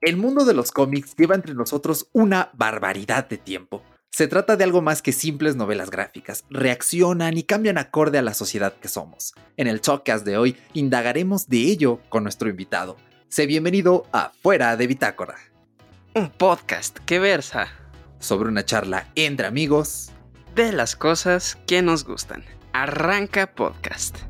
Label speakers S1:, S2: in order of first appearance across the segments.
S1: El mundo de los cómics lleva entre nosotros una barbaridad de tiempo. Se trata de algo más que simples novelas gráficas, reaccionan y cambian acorde a la sociedad que somos. En el Talkcast de hoy indagaremos de ello con nuestro invitado. Sé bienvenido a Fuera de Bitácora.
S2: Un podcast que versa
S1: sobre una charla entre amigos
S2: de las cosas que nos gustan. Arranca podcast.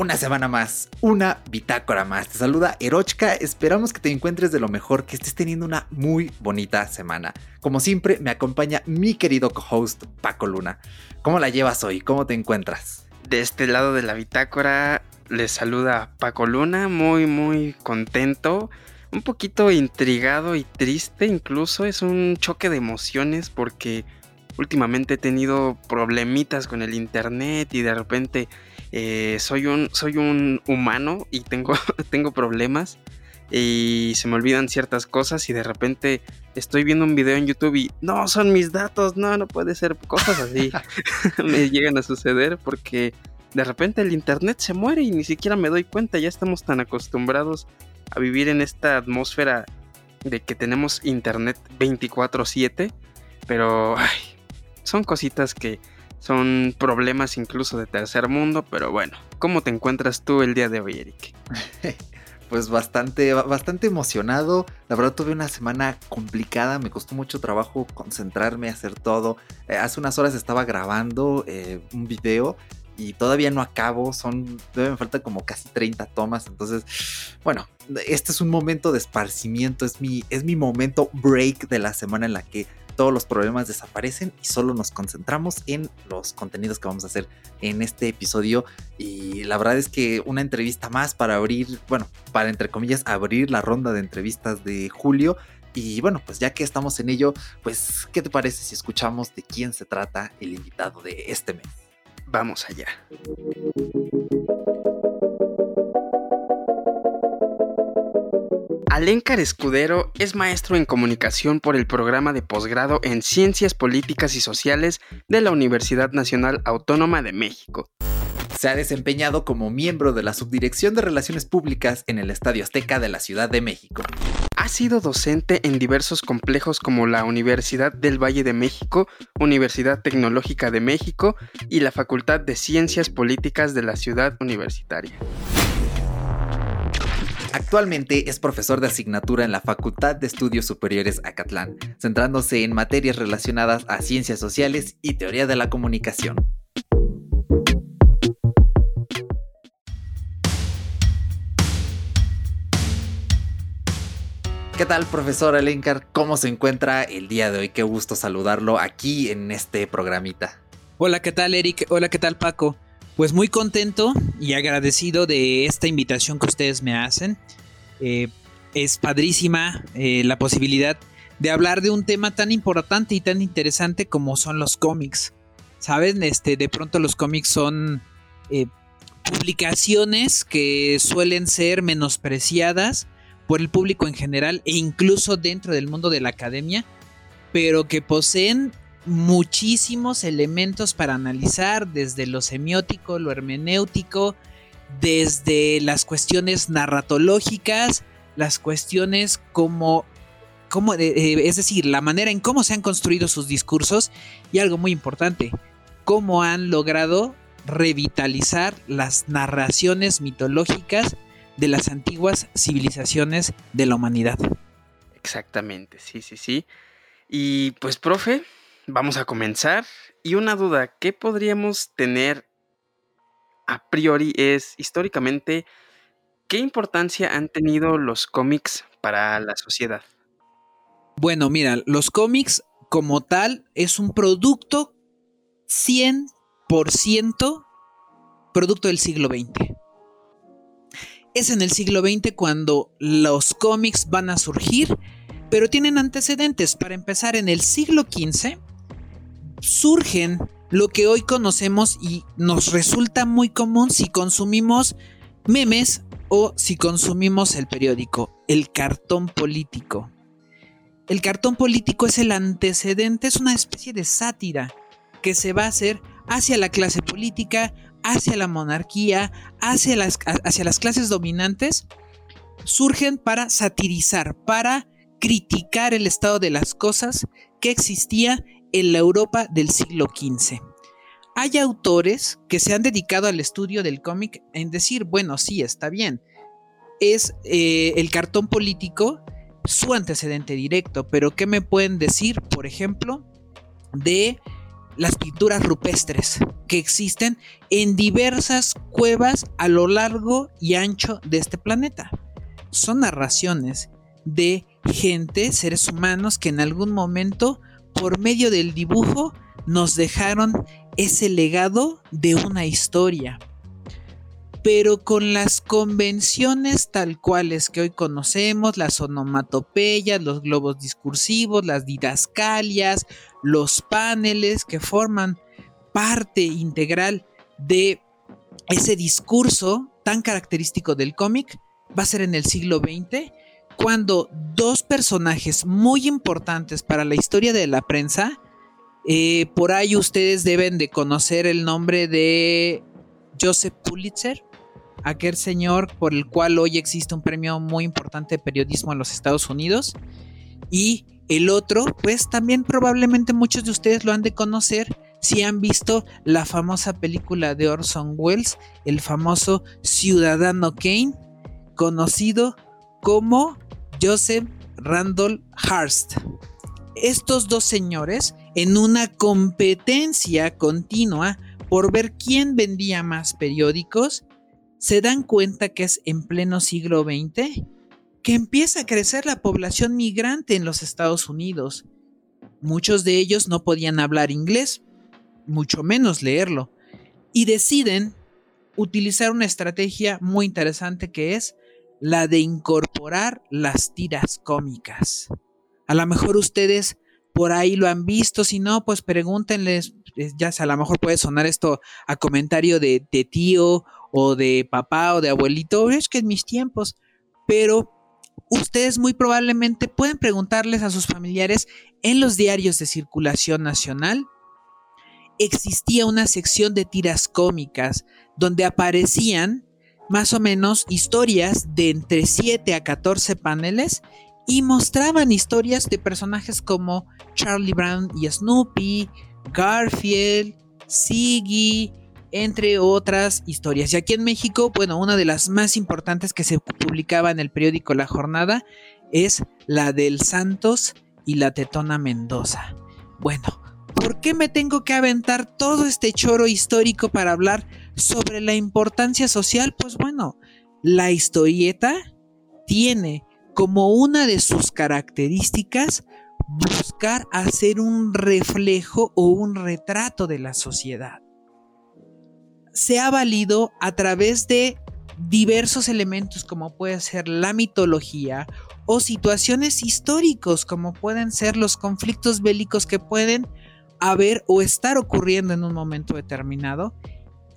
S1: Una semana más, una bitácora más. Te saluda Erochka, esperamos que te encuentres de lo mejor, que estés teniendo una muy bonita semana. Como siempre, me acompaña mi querido co-host Paco Luna. ¿Cómo la llevas hoy? ¿Cómo te encuentras?
S2: De este lado de la bitácora les saluda Paco Luna, muy muy contento, un poquito intrigado y triste incluso, es un choque de emociones porque últimamente he tenido problemitas con el internet y de repente eh, soy, un, soy un humano y tengo, tengo problemas y se me olvidan ciertas cosas y de repente estoy viendo un video en YouTube y no, son mis datos, no, no puede ser, cosas así me llegan a suceder porque de repente el internet se muere y ni siquiera me doy cuenta, ya estamos tan acostumbrados a vivir en esta atmósfera de que tenemos internet 24/7, pero ay, son cositas que son problemas incluso de tercer mundo, pero bueno, ¿cómo te encuentras tú el día de hoy, Eric?
S1: pues bastante, bastante emocionado. La verdad tuve una semana complicada, me costó mucho trabajo concentrarme, hacer todo. Eh, hace unas horas estaba grabando eh, un video y todavía no acabo, son, me falta como casi 30 tomas, entonces, bueno, este es un momento de esparcimiento, es mi, es mi momento break de la semana en la que todos los problemas desaparecen y solo nos concentramos en los contenidos que vamos a hacer en este episodio. Y la verdad es que una entrevista más para abrir, bueno, para entre comillas abrir la ronda de entrevistas de julio. Y bueno, pues ya que estamos en ello, pues, ¿qué te parece si escuchamos de quién se trata el invitado de este mes?
S2: Vamos allá. Alencar Escudero es maestro en comunicación por el programa de posgrado en Ciencias Políticas y Sociales de la Universidad Nacional Autónoma de México.
S1: Se ha desempeñado como miembro de la Subdirección de Relaciones Públicas en el Estadio Azteca de la Ciudad de México.
S2: Ha sido docente en diversos complejos como la Universidad del Valle de México, Universidad Tecnológica de México y la Facultad de Ciencias Políticas de la Ciudad Universitaria.
S1: Actualmente es profesor de asignatura en la Facultad de Estudios Superiores Acatlán, centrándose en materias relacionadas a ciencias sociales y teoría de la comunicación. ¿Qué tal, profesor Alencar? ¿Cómo se encuentra el día de hoy? Qué gusto saludarlo aquí en este programita.
S3: Hola, ¿qué tal, Eric? Hola, ¿qué tal, Paco? Pues muy contento y agradecido de esta invitación que ustedes me hacen. Eh, es padrísima eh, la posibilidad de hablar de un tema tan importante y tan interesante como son los cómics. Saben, este, de pronto los cómics son eh, publicaciones que suelen ser menospreciadas por el público en general e incluso dentro del mundo de la academia, pero que poseen muchísimos elementos para analizar, desde lo semiótico, lo hermenéutico, desde las cuestiones narratológicas, las cuestiones como, como eh, es decir, la manera en cómo se han construido sus discursos y algo muy importante, cómo han logrado revitalizar las narraciones mitológicas de las antiguas civilizaciones de la humanidad.
S2: Exactamente, sí, sí, sí. Y pues, profe, vamos a comenzar. Y una duda, ¿qué podríamos tener a priori es históricamente qué importancia han tenido los cómics para la sociedad.
S3: Bueno, mira, los cómics como tal es un producto 100% producto del siglo XX. Es en el siglo XX cuando los cómics van a surgir, pero tienen antecedentes. Para empezar, en el siglo XV surgen lo que hoy conocemos y nos resulta muy común si consumimos memes o si consumimos el periódico, el cartón político. el cartón político es el antecedente, es una especie de sátira que se va a hacer hacia la clase política, hacia la monarquía, hacia las, hacia las clases dominantes, surgen para satirizar, para criticar el estado de las cosas que existía en la Europa del siglo XV. Hay autores que se han dedicado al estudio del cómic en decir, bueno, sí, está bien, es eh, el cartón político su antecedente directo, pero ¿qué me pueden decir, por ejemplo, de las pinturas rupestres que existen en diversas cuevas a lo largo y ancho de este planeta? Son narraciones de gente, seres humanos que en algún momento, por medio del dibujo, nos dejaron ese legado de una historia. Pero con las convenciones tal cuales que hoy conocemos, las onomatopeyas, los globos discursivos, las didascalias, los paneles que forman parte integral de ese discurso tan característico del cómic, va a ser en el siglo XX cuando dos personajes muy importantes para la historia de la prensa, eh, por ahí ustedes deben de conocer el nombre de Joseph Pulitzer, aquel señor por el cual hoy existe un premio muy importante de periodismo en los Estados Unidos. Y el otro, pues también probablemente muchos de ustedes lo han de conocer si han visto la famosa película de Orson Welles, el famoso Ciudadano Kane, conocido como Joseph Randolph Hearst. Estos dos señores, en una competencia continua por ver quién vendía más periódicos, se dan cuenta que es en pleno siglo XX que empieza a crecer la población migrante en los Estados Unidos. Muchos de ellos no podían hablar inglés, mucho menos leerlo, y deciden utilizar una estrategia muy interesante que es la de incorporar las tiras cómicas. A lo mejor ustedes por ahí lo han visto, si no, pues pregúntenles, ya sea, a lo mejor puede sonar esto a comentario de, de tío o de papá o de abuelito, es que en mis tiempos, pero ustedes muy probablemente pueden preguntarles a sus familiares en los diarios de circulación nacional. Existía una sección de tiras cómicas donde aparecían más o menos historias de entre 7 a 14 paneles y mostraban historias de personajes como Charlie Brown y Snoopy, Garfield, Siggy, entre otras historias. Y aquí en México, bueno, una de las más importantes que se publicaba en el periódico La Jornada es la del Santos y la Tetona Mendoza. Bueno, ¿por qué me tengo que aventar todo este choro histórico para hablar sobre la importancia social? Pues bueno, la historieta tiene como una de sus características buscar hacer un reflejo o un retrato de la sociedad. Se ha valido a través de diversos elementos como puede ser la mitología o situaciones históricos como pueden ser los conflictos bélicos que pueden haber o estar ocurriendo en un momento determinado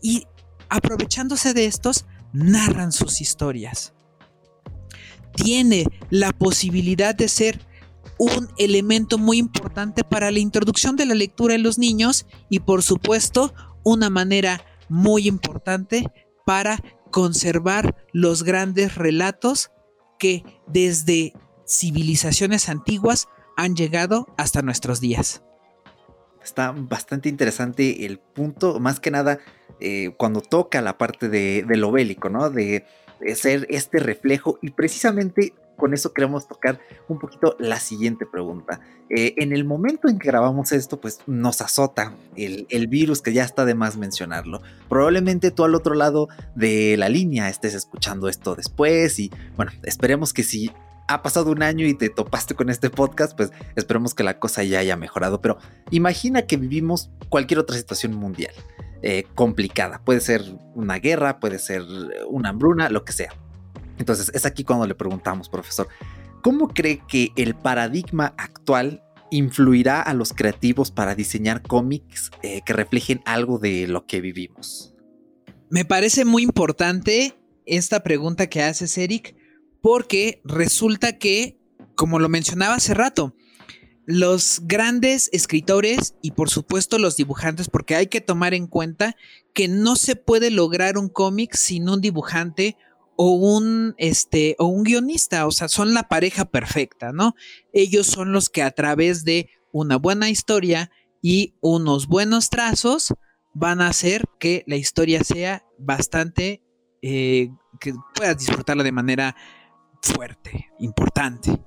S3: y aprovechándose de estos narran sus historias. Tiene la posibilidad de ser un elemento muy importante para la introducción de la lectura en los niños y por supuesto una manera muy importante para conservar los grandes relatos que desde civilizaciones antiguas han llegado hasta nuestros días.
S1: Está bastante interesante el punto, más que nada eh, cuando toca la parte de, lo bélico, ¿no? De, ser este reflejo y precisamente con eso queremos tocar un poquito la siguiente pregunta. Eh, en el momento en que grabamos esto, pues nos azota el, virus que ya está de más mencionarlo. Probablemente tú al otro lado de la línea estés escuchando esto después y bueno, esperemos que si ha pasado un año y te topaste con este podcast, pues esperemos que la cosa ya haya mejorado. Pero imagina que vivimos cualquier otra situación mundial eh, complicada. Puede ser una guerra, puede ser una hambruna, lo que sea. Entonces es aquí cuando le preguntamos, profesor, ¿cómo cree que el paradigma actual influirá a los creativos para diseñar cómics eh, que reflejen algo de lo que vivimos?
S3: Me parece muy importante esta pregunta que haces, Eric, porque resulta que, como lo mencionaba hace rato, los grandes escritores y por supuesto los dibujantes, porque hay que tomar en cuenta que no se puede lograr un cómic sin un dibujante o un este o un guionista, o sea, son la pareja perfecta, ¿no? Ellos son los que a través de una buena historia y unos buenos trazos van a hacer que la historia sea bastante eh, que puedas disfrutarla de manera fuerte, importante.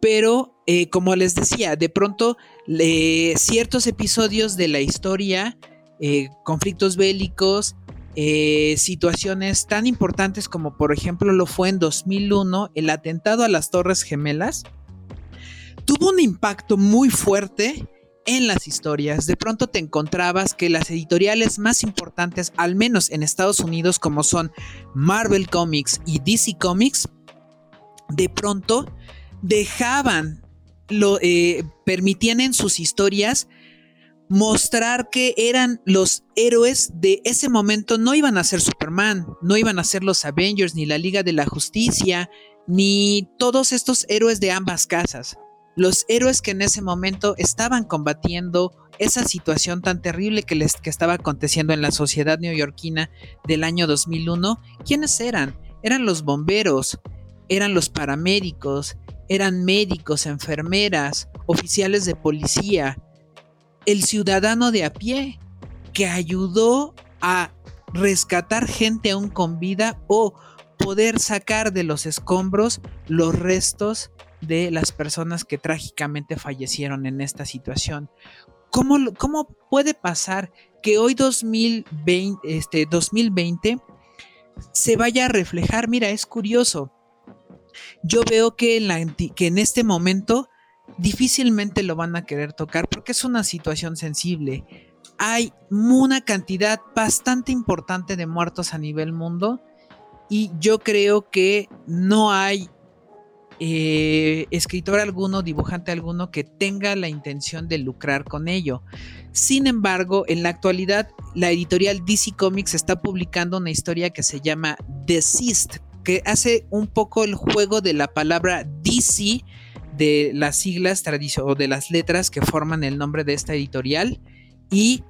S3: Pero, eh, como les decía, de pronto ciertos episodios de la historia, eh, conflictos bélicos, eh, situaciones tan importantes como por ejemplo lo fue en 2001 el atentado a las Torres Gemelas, tuvo un impacto muy fuerte en las historias. De pronto te encontrabas que las editoriales más importantes, al menos en Estados Unidos, como son Marvel Comics y DC Comics, de pronto dejaban, lo, eh, permitían en sus historias mostrar que eran los héroes de ese momento, no iban a ser Superman, no iban a ser los Avengers, ni la Liga de la Justicia, ni todos estos héroes de ambas casas. Los héroes que en ese momento estaban combatiendo esa situación tan terrible que, les, que estaba aconteciendo en la sociedad neoyorquina del año 2001, ¿quiénes eran? Eran los bomberos, eran los paramédicos, eran médicos, enfermeras, oficiales de policía, el ciudadano de a pie que ayudó a rescatar gente aún con vida o poder sacar de los escombros los restos de las personas que trágicamente fallecieron en esta situación. ¿Cómo, cómo puede pasar que hoy 2020, este, 2020 se vaya a reflejar? Mira, es curioso yo veo que en, este momento difícilmente lo van a querer tocar porque es una situación sensible. Hay una cantidad bastante importante de muertos a nivel mundo y yo creo que no hay eh, escritor alguno, dibujante alguno que tenga la intención de lucrar con ello. Sin embargo, en la actualidad, la editorial DC Comics está publicando una historia que se llama Desist, que hace un poco el juego de la palabra DC, de las siglas o de las letras que forman el nombre de esta editorial, y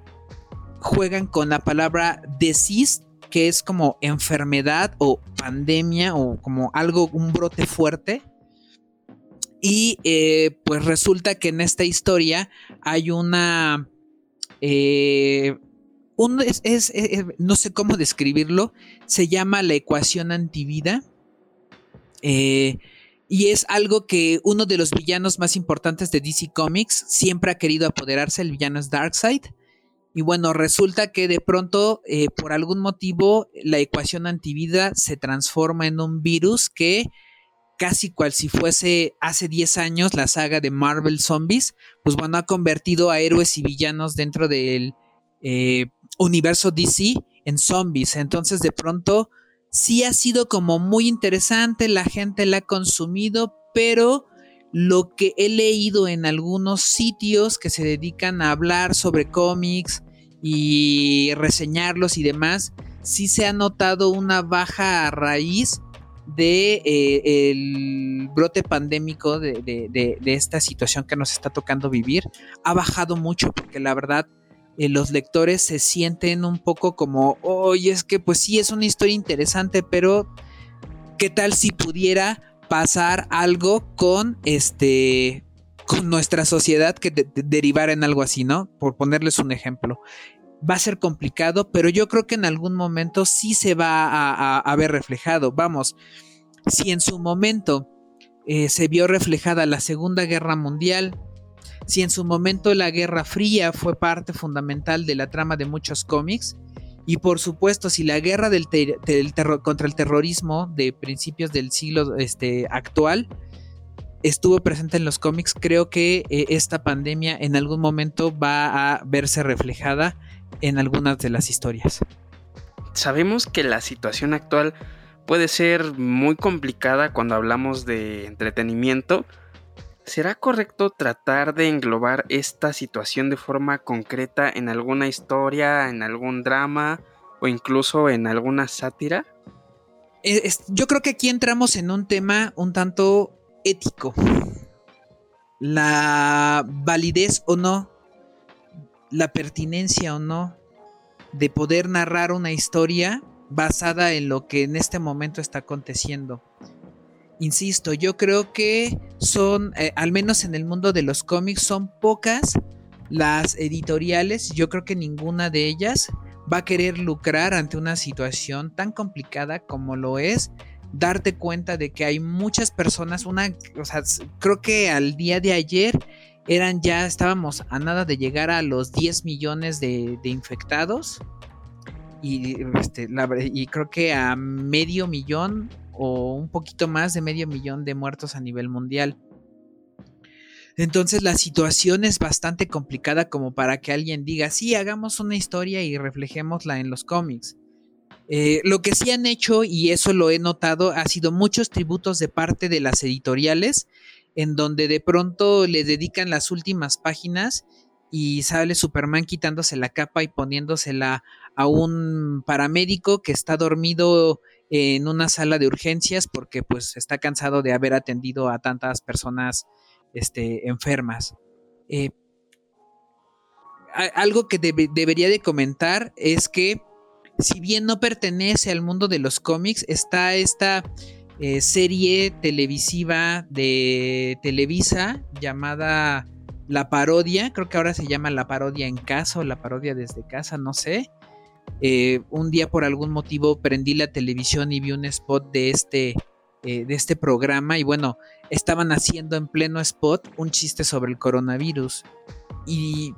S3: juegan con la palabra disease, que es como enfermedad o pandemia o como algo, un brote fuerte. Y eh, pues resulta que en esta historia hay una eh, es, eh, eh, no sé cómo describirlo, se llama la ecuación antivida. Eh, y es algo que uno de los villanos más importantes de DC Comics siempre ha querido apoderarse, el villano es Darkseid. Y bueno, resulta que de pronto, por algún motivo, la ecuación antivida se transforma en un virus que, casi cual si fuese hace 10 años la saga de Marvel Zombies, pues bueno, ha convertido a héroes y villanos dentro del universo DC en zombies. Entonces de pronto sí ha sido como muy interesante, la gente la ha consumido, pero lo que he leído en algunos sitios que se dedican a hablar sobre cómics y reseñarlos y demás, sí se ha notado una baja raíz de eh, el brote pandémico de, esta situación que nos está tocando vivir ha bajado mucho porque la verdad eh, los lectores se sienten un poco como, oye, es que pues sí es una historia interesante, pero ¿qué tal si pudiera pasar algo con este con nuestra sociedad que derivara en algo así, ¿no? Por ponerles un ejemplo. Va a ser complicado, pero yo creo que en algún momento sí se va a, ver reflejado. Vamos, si en su momento eh, se vio reflejada la Segunda Guerra Mundial, si en su momento la Guerra Fría fue parte fundamental de la trama de muchos cómics, y por supuesto, si la guerra del, contra el terrorismo de principios del siglo este, actual estuvo presente en los cómics, creo que eh, esta pandemia en algún momento va a verse reflejada en algunas de las historias.
S2: Sabemos que la situación actual puede ser muy complicada cuando hablamos de entretenimiento, ¿Será correcto tratar de englobar esta situación de forma concreta en alguna historia, en algún drama o incluso en alguna sátira?
S3: Eh, yo creo que aquí entramos en un tema un tanto ético. la validez o no, la pertinencia o no de poder narrar una historia basada en lo que en este momento está aconteciendo. Insisto, yo creo que son, eh, al menos en el mundo de los cómics, son pocas las editoriales, yo creo que ninguna de ellas va a querer lucrar ante una situación tan complicada como lo es darte cuenta de que hay muchas personas, una, o sea, creo que al día de ayer eran ya, estábamos a nada de llegar a los 10 millones de, infectados y, este, y creo que a medio millón o un poquito más de medio millón de muertos a nivel mundial. Entonces la situación es bastante complicada como para que alguien diga, sí, hagamos una historia y reflejémosla en los cómics. Eh, lo que sí han hecho, y eso lo he notado, ha sido muchos tributos de parte de las editoriales, en donde de pronto le dedican las últimas páginas y sale Superman quitándose la capa y poniéndosela a un paramédico que está dormido en una sala de urgencias porque pues está cansado de haber atendido a tantas personas este, enfermas. Eh, algo que debería de comentar es que si bien no pertenece al mundo de los cómics, está esta eh, serie televisiva de Televisa llamada La Parodia, creo que ahora se llama La Parodia en casa o La Parodia desde casa, no sé. Eh, un día por algún motivo prendí la televisión y vi un spot de este, de este programa y bueno, estaban haciendo en pleno spot un chiste sobre el coronavirus. Y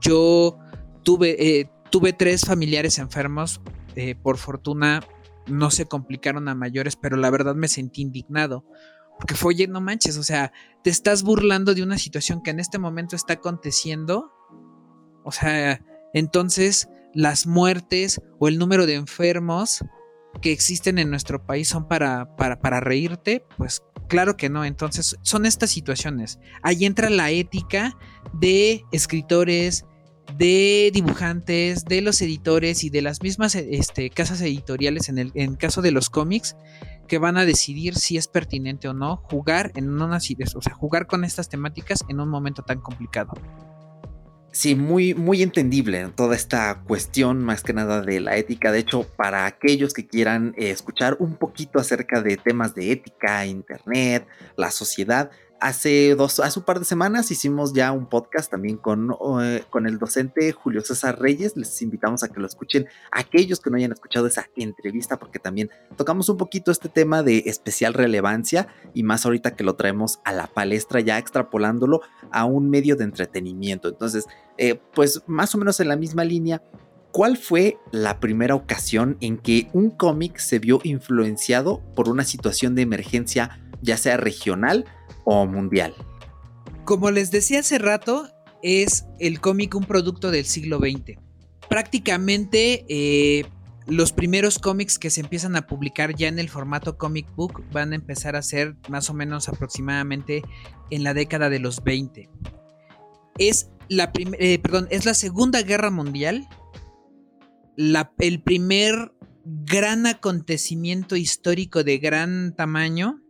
S3: yo tuve, eh, tuve tres familiares enfermos. Eh, por fortuna no se complicaron a mayores, pero la verdad me sentí indignado. Porque fue, oye, no manches, o sea, te estás burlando de una situación que en este momento está aconteciendo. O sea, entonces las muertes o el número de enfermos que existen en nuestro país son para, para, para reírte, pues Claro que no, entonces son estas situaciones. Ahí entra la ética de escritores, de dibujantes, de los editores y de las mismas este, casas editoriales en el caso de los cómics que van a decidir si es pertinente o no jugar en una o sea, jugar con estas temáticas en un momento tan complicado.
S1: Sí, muy, muy entendible toda esta cuestión, más que nada de la ética. De hecho, para aquellos que quieran eh, escuchar un poquito acerca de temas de ética, internet, la sociedad, Hace dos, hace un par de semanas hicimos ya un podcast también con, eh, con el docente Julio César Reyes. Les invitamos a que lo escuchen aquellos que no hayan escuchado esa entrevista, porque también tocamos un poquito este tema de especial relevancia y más ahorita que lo traemos a la palestra, ya extrapolándolo a un medio de entretenimiento. Entonces, eh, pues más o menos en la misma línea, ¿cuál fue la primera ocasión en que un cómic se vio influenciado por una situación de emergencia, ya sea regional? Mundial.
S3: Como les decía hace rato, es el cómic un producto del siglo XX. Prácticamente eh, los primeros cómics que se empiezan a publicar ya en el formato comic book van a empezar a ser más o menos aproximadamente en la década de los 20. Es la, eh, perdón, es la Segunda Guerra Mundial, el primer gran acontecimiento histórico de gran tamaño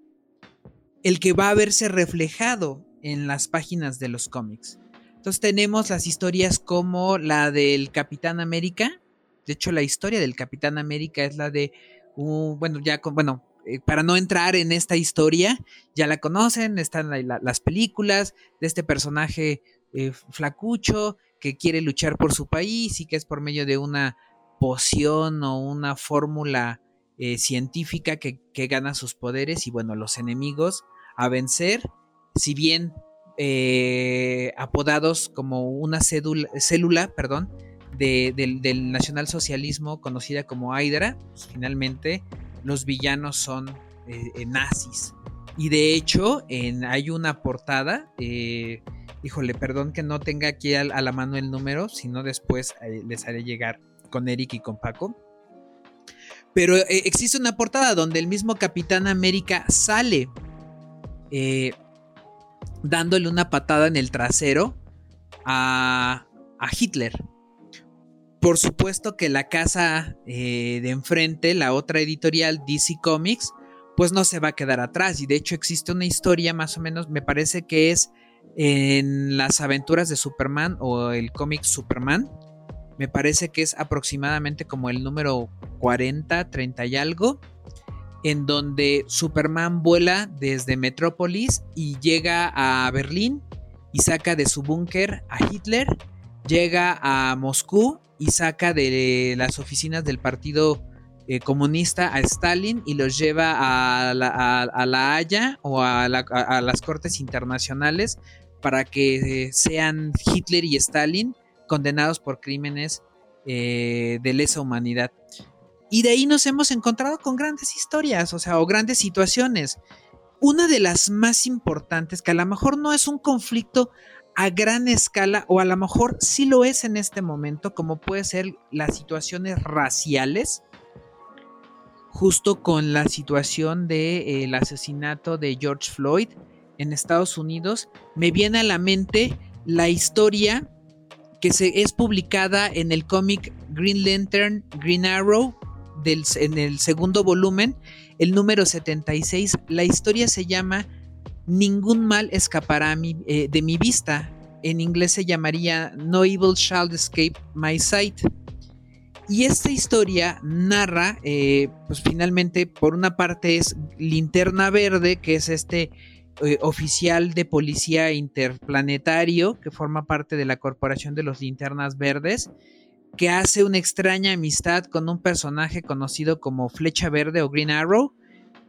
S3: el que va a verse reflejado en las páginas de los cómics. Entonces tenemos las historias como la del Capitán América. De hecho, la historia del Capitán América es la de, bueno, ya con, bueno, eh, para no entrar en esta historia, ya la conocen, están las películas de este personaje eh, flacucho que quiere luchar por su país y que es por medio de una poción o una fórmula eh, científica que, gana sus poderes y bueno, los enemigos a vencer, si bien eh, apodados como una célula perdón, del nacionalsocialismo conocida como Hydra, pues, finalmente los villanos son eh, nazis. Y de hecho, en, hay una portada, híjole, perdón que no tenga aquí a la mano el número, sino después les haré llegar con Eric y con Paco pero eh, existe una portada donde el mismo Capitán América sale eh, dándole una patada en el trasero a, Hitler. Por supuesto que la casa eh, de enfrente, la otra editorial DC Comics, pues no se va a quedar atrás. Y de hecho existe una historia más o menos, me parece que es en las aventuras de Superman o el cómic Superman. Me parece que es aproximadamente como el número 40, 30 y algo, en donde Superman vuela desde Metrópolis y llega a Berlín y saca de su búnker a Hitler, llega a Moscú y saca de las oficinas del Partido eh, Comunista a Stalin y los lleva a la, Haya o a, las Cortes Internacionales para que sean Hitler y Stalin condenados por crímenes eh, de lesa humanidad. Y de ahí nos hemos encontrado con grandes historias, o sea, o grandes situaciones. Una de las más importantes, que a lo mejor no es un conflicto a gran escala, o a lo mejor sí lo es en este momento, como puede ser las situaciones raciales, justo con la situación del asesinato de George Floyd en Estados Unidos, me viene a la mente la historia que se, es publicada en el cómic Green Lantern, Green Arrow, en el segundo volumen, el número 76. La historia se llama Ningún mal escapará eh, de mi vista. En inglés se llamaría No Evil Shall Escape My Sight. Y esta historia narra, eh, pues finalmente, por una parte es Linterna Verde, que es este eh, oficial de policía interplanetario que forma parte de la Corporación de los Linternas Verdes, que hace una extraña amistad con un personaje conocido como Flecha Verde o Green Arrow,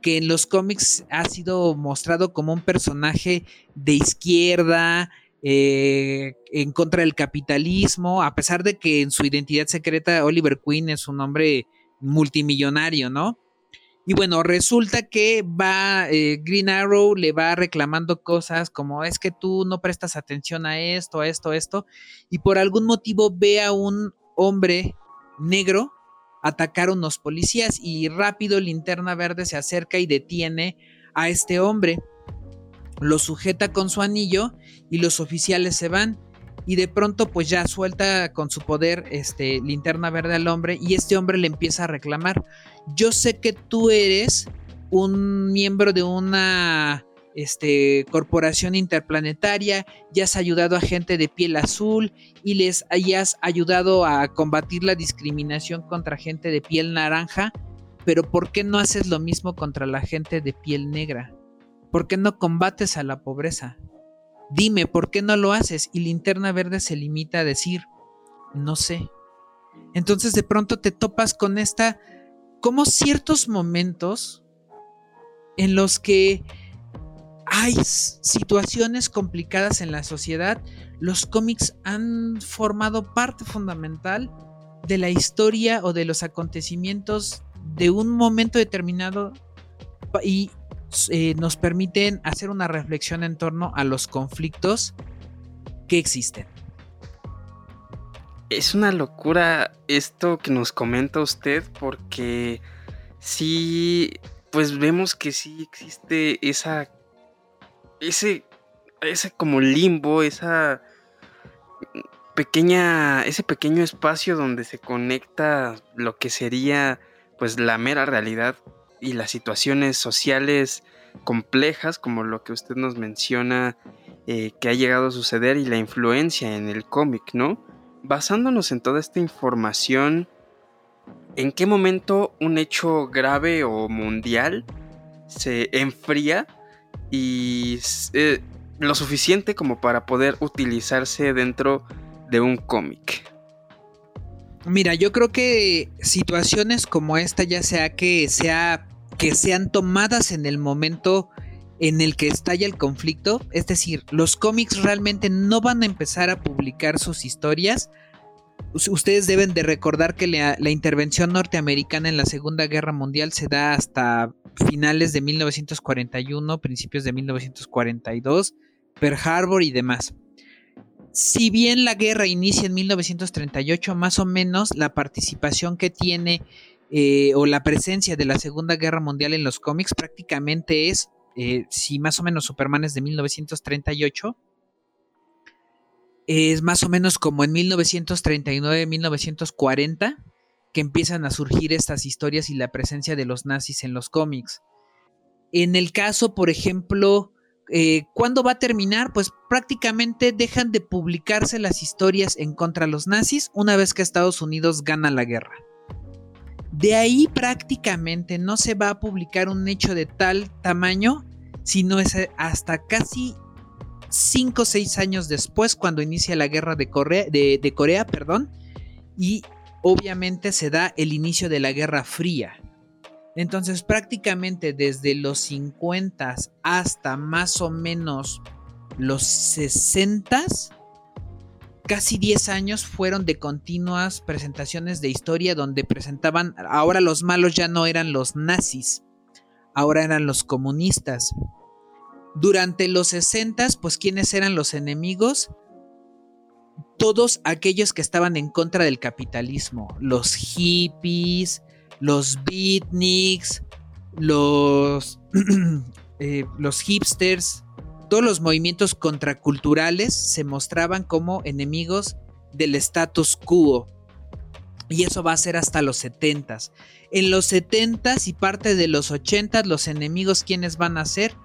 S3: que en los cómics ha sido mostrado como un personaje de izquierda, eh, en contra del capitalismo, a pesar de que en su identidad secreta Oliver Queen es un hombre multimillonario, ¿no? Y bueno, resulta que va eh, Green Arrow, le va reclamando cosas como es que tú no prestas atención a esto, a esto, a esto, y por algún motivo ve a un hombre negro atacar a unos policías y rápido Linterna Verde se acerca y detiene a este hombre. Lo sujeta con su anillo y los oficiales se van y de pronto pues ya suelta con su poder este linterna verde al hombre y este hombre le empieza a reclamar, yo sé que tú eres un miembro de una este, corporación interplanetaria, ya has ayudado a gente de piel azul y les hayas ayudado a combatir la discriminación contra gente de piel naranja, pero ¿por qué no haces lo mismo contra la gente de piel negra? ¿Por qué no combates a la pobreza? Dime, ¿por qué no lo haces? Y Linterna Verde se limita a decir, no sé. Entonces de pronto te topas con esta, como ciertos momentos en los que hay situaciones complicadas en la sociedad, los cómics han formado parte fundamental de la historia o de los acontecimientos de un momento determinado y eh, nos permiten hacer una reflexión en torno a los conflictos que existen.
S2: Es una locura esto que nos comenta usted porque sí, pues vemos que sí existe esa ese, ese como limbo, esa pequeña, ese pequeño espacio donde se conecta lo que sería pues la mera realidad y las situaciones sociales complejas como lo que usted nos menciona eh, que ha llegado a suceder y la influencia en el cómic, ¿no? Basándonos en toda esta información, ¿en qué momento un hecho grave o mundial se enfría y eh, lo suficiente como para poder utilizarse dentro de un cómic.
S3: Mira, yo creo que situaciones como esta, ya sea que sea que sean tomadas en el momento en el que estalla el conflicto, es decir, los cómics realmente no van a empezar a publicar sus historias. Ustedes deben de recordar que la, la intervención norteamericana en la Segunda Guerra Mundial se da hasta finales de 1941, principios de 1942, Pearl Harbor y demás. Si bien la guerra inicia en 1938, más o menos la participación que tiene eh, o la presencia de la Segunda Guerra Mundial en los cómics prácticamente es, eh, si más o menos Superman es de 1938, es más o menos como en 1939-1940 que empiezan a surgir estas historias y la presencia de los nazis en los cómics. En el caso, por ejemplo, eh, ¿cuándo va a terminar? Pues prácticamente dejan de publicarse las historias en contra de los nazis una vez que Estados Unidos gana la guerra. De ahí prácticamente no se va a publicar un hecho de tal tamaño, sino es hasta casi 5 o 6 años después, cuando inicia la guerra de Corea, de Corea perdón, y obviamente se da el inicio de la Guerra Fría. Entonces prácticamente desde los 50 hasta más o menos los 60, casi 10 años fueron de continuas presentaciones de historia donde presentaban, ahora los malos ya no eran los nazis, ahora eran los comunistas. Durante los 60, pues ¿quiénes eran los enemigos? Todos aquellos que estaban en contra del capitalismo, los hippies, los beatniks, los, eh, los hipsters, todos los movimientos contraculturales se mostraban como enemigos del status quo. Y eso va a ser hasta los 70 En los 70 y parte de los 80 los enemigos, ¿quiénes van a ser?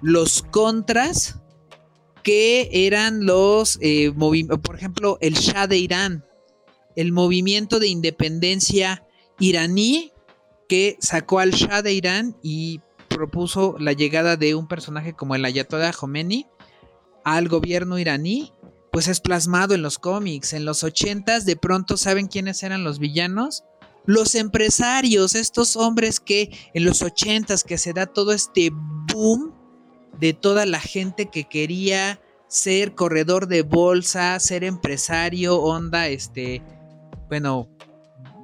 S3: Los contras, que eran los, eh, por ejemplo, el Shah de Irán, el movimiento de independencia iraní que sacó al Shah de Irán y propuso la llegada de un personaje como el Ayatollah Khomeini al gobierno iraní, pues es plasmado en los cómics. En los 80 de pronto saben quiénes eran los villanos. Los empresarios, estos hombres que en los 80 que se da todo este boom de toda la gente que quería ser corredor de bolsa, ser empresario, onda, este, bueno,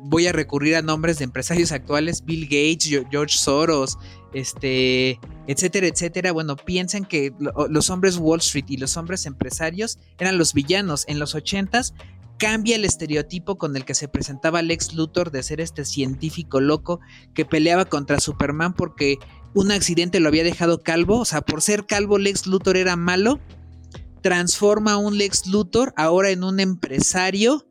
S3: voy a recurrir a nombres de empresarios actuales, Bill Gates, George Soros, este, etcétera, etcétera. Bueno, piensen que los hombres Wall Street y los hombres empresarios eran los villanos. En los ochentas cambia el estereotipo con el que se presentaba Lex Luthor de ser este científico loco que peleaba contra Superman porque un accidente lo había dejado calvo. O sea, por ser calvo Lex Luthor era malo. Transforma a un Lex Luthor ahora en un empresario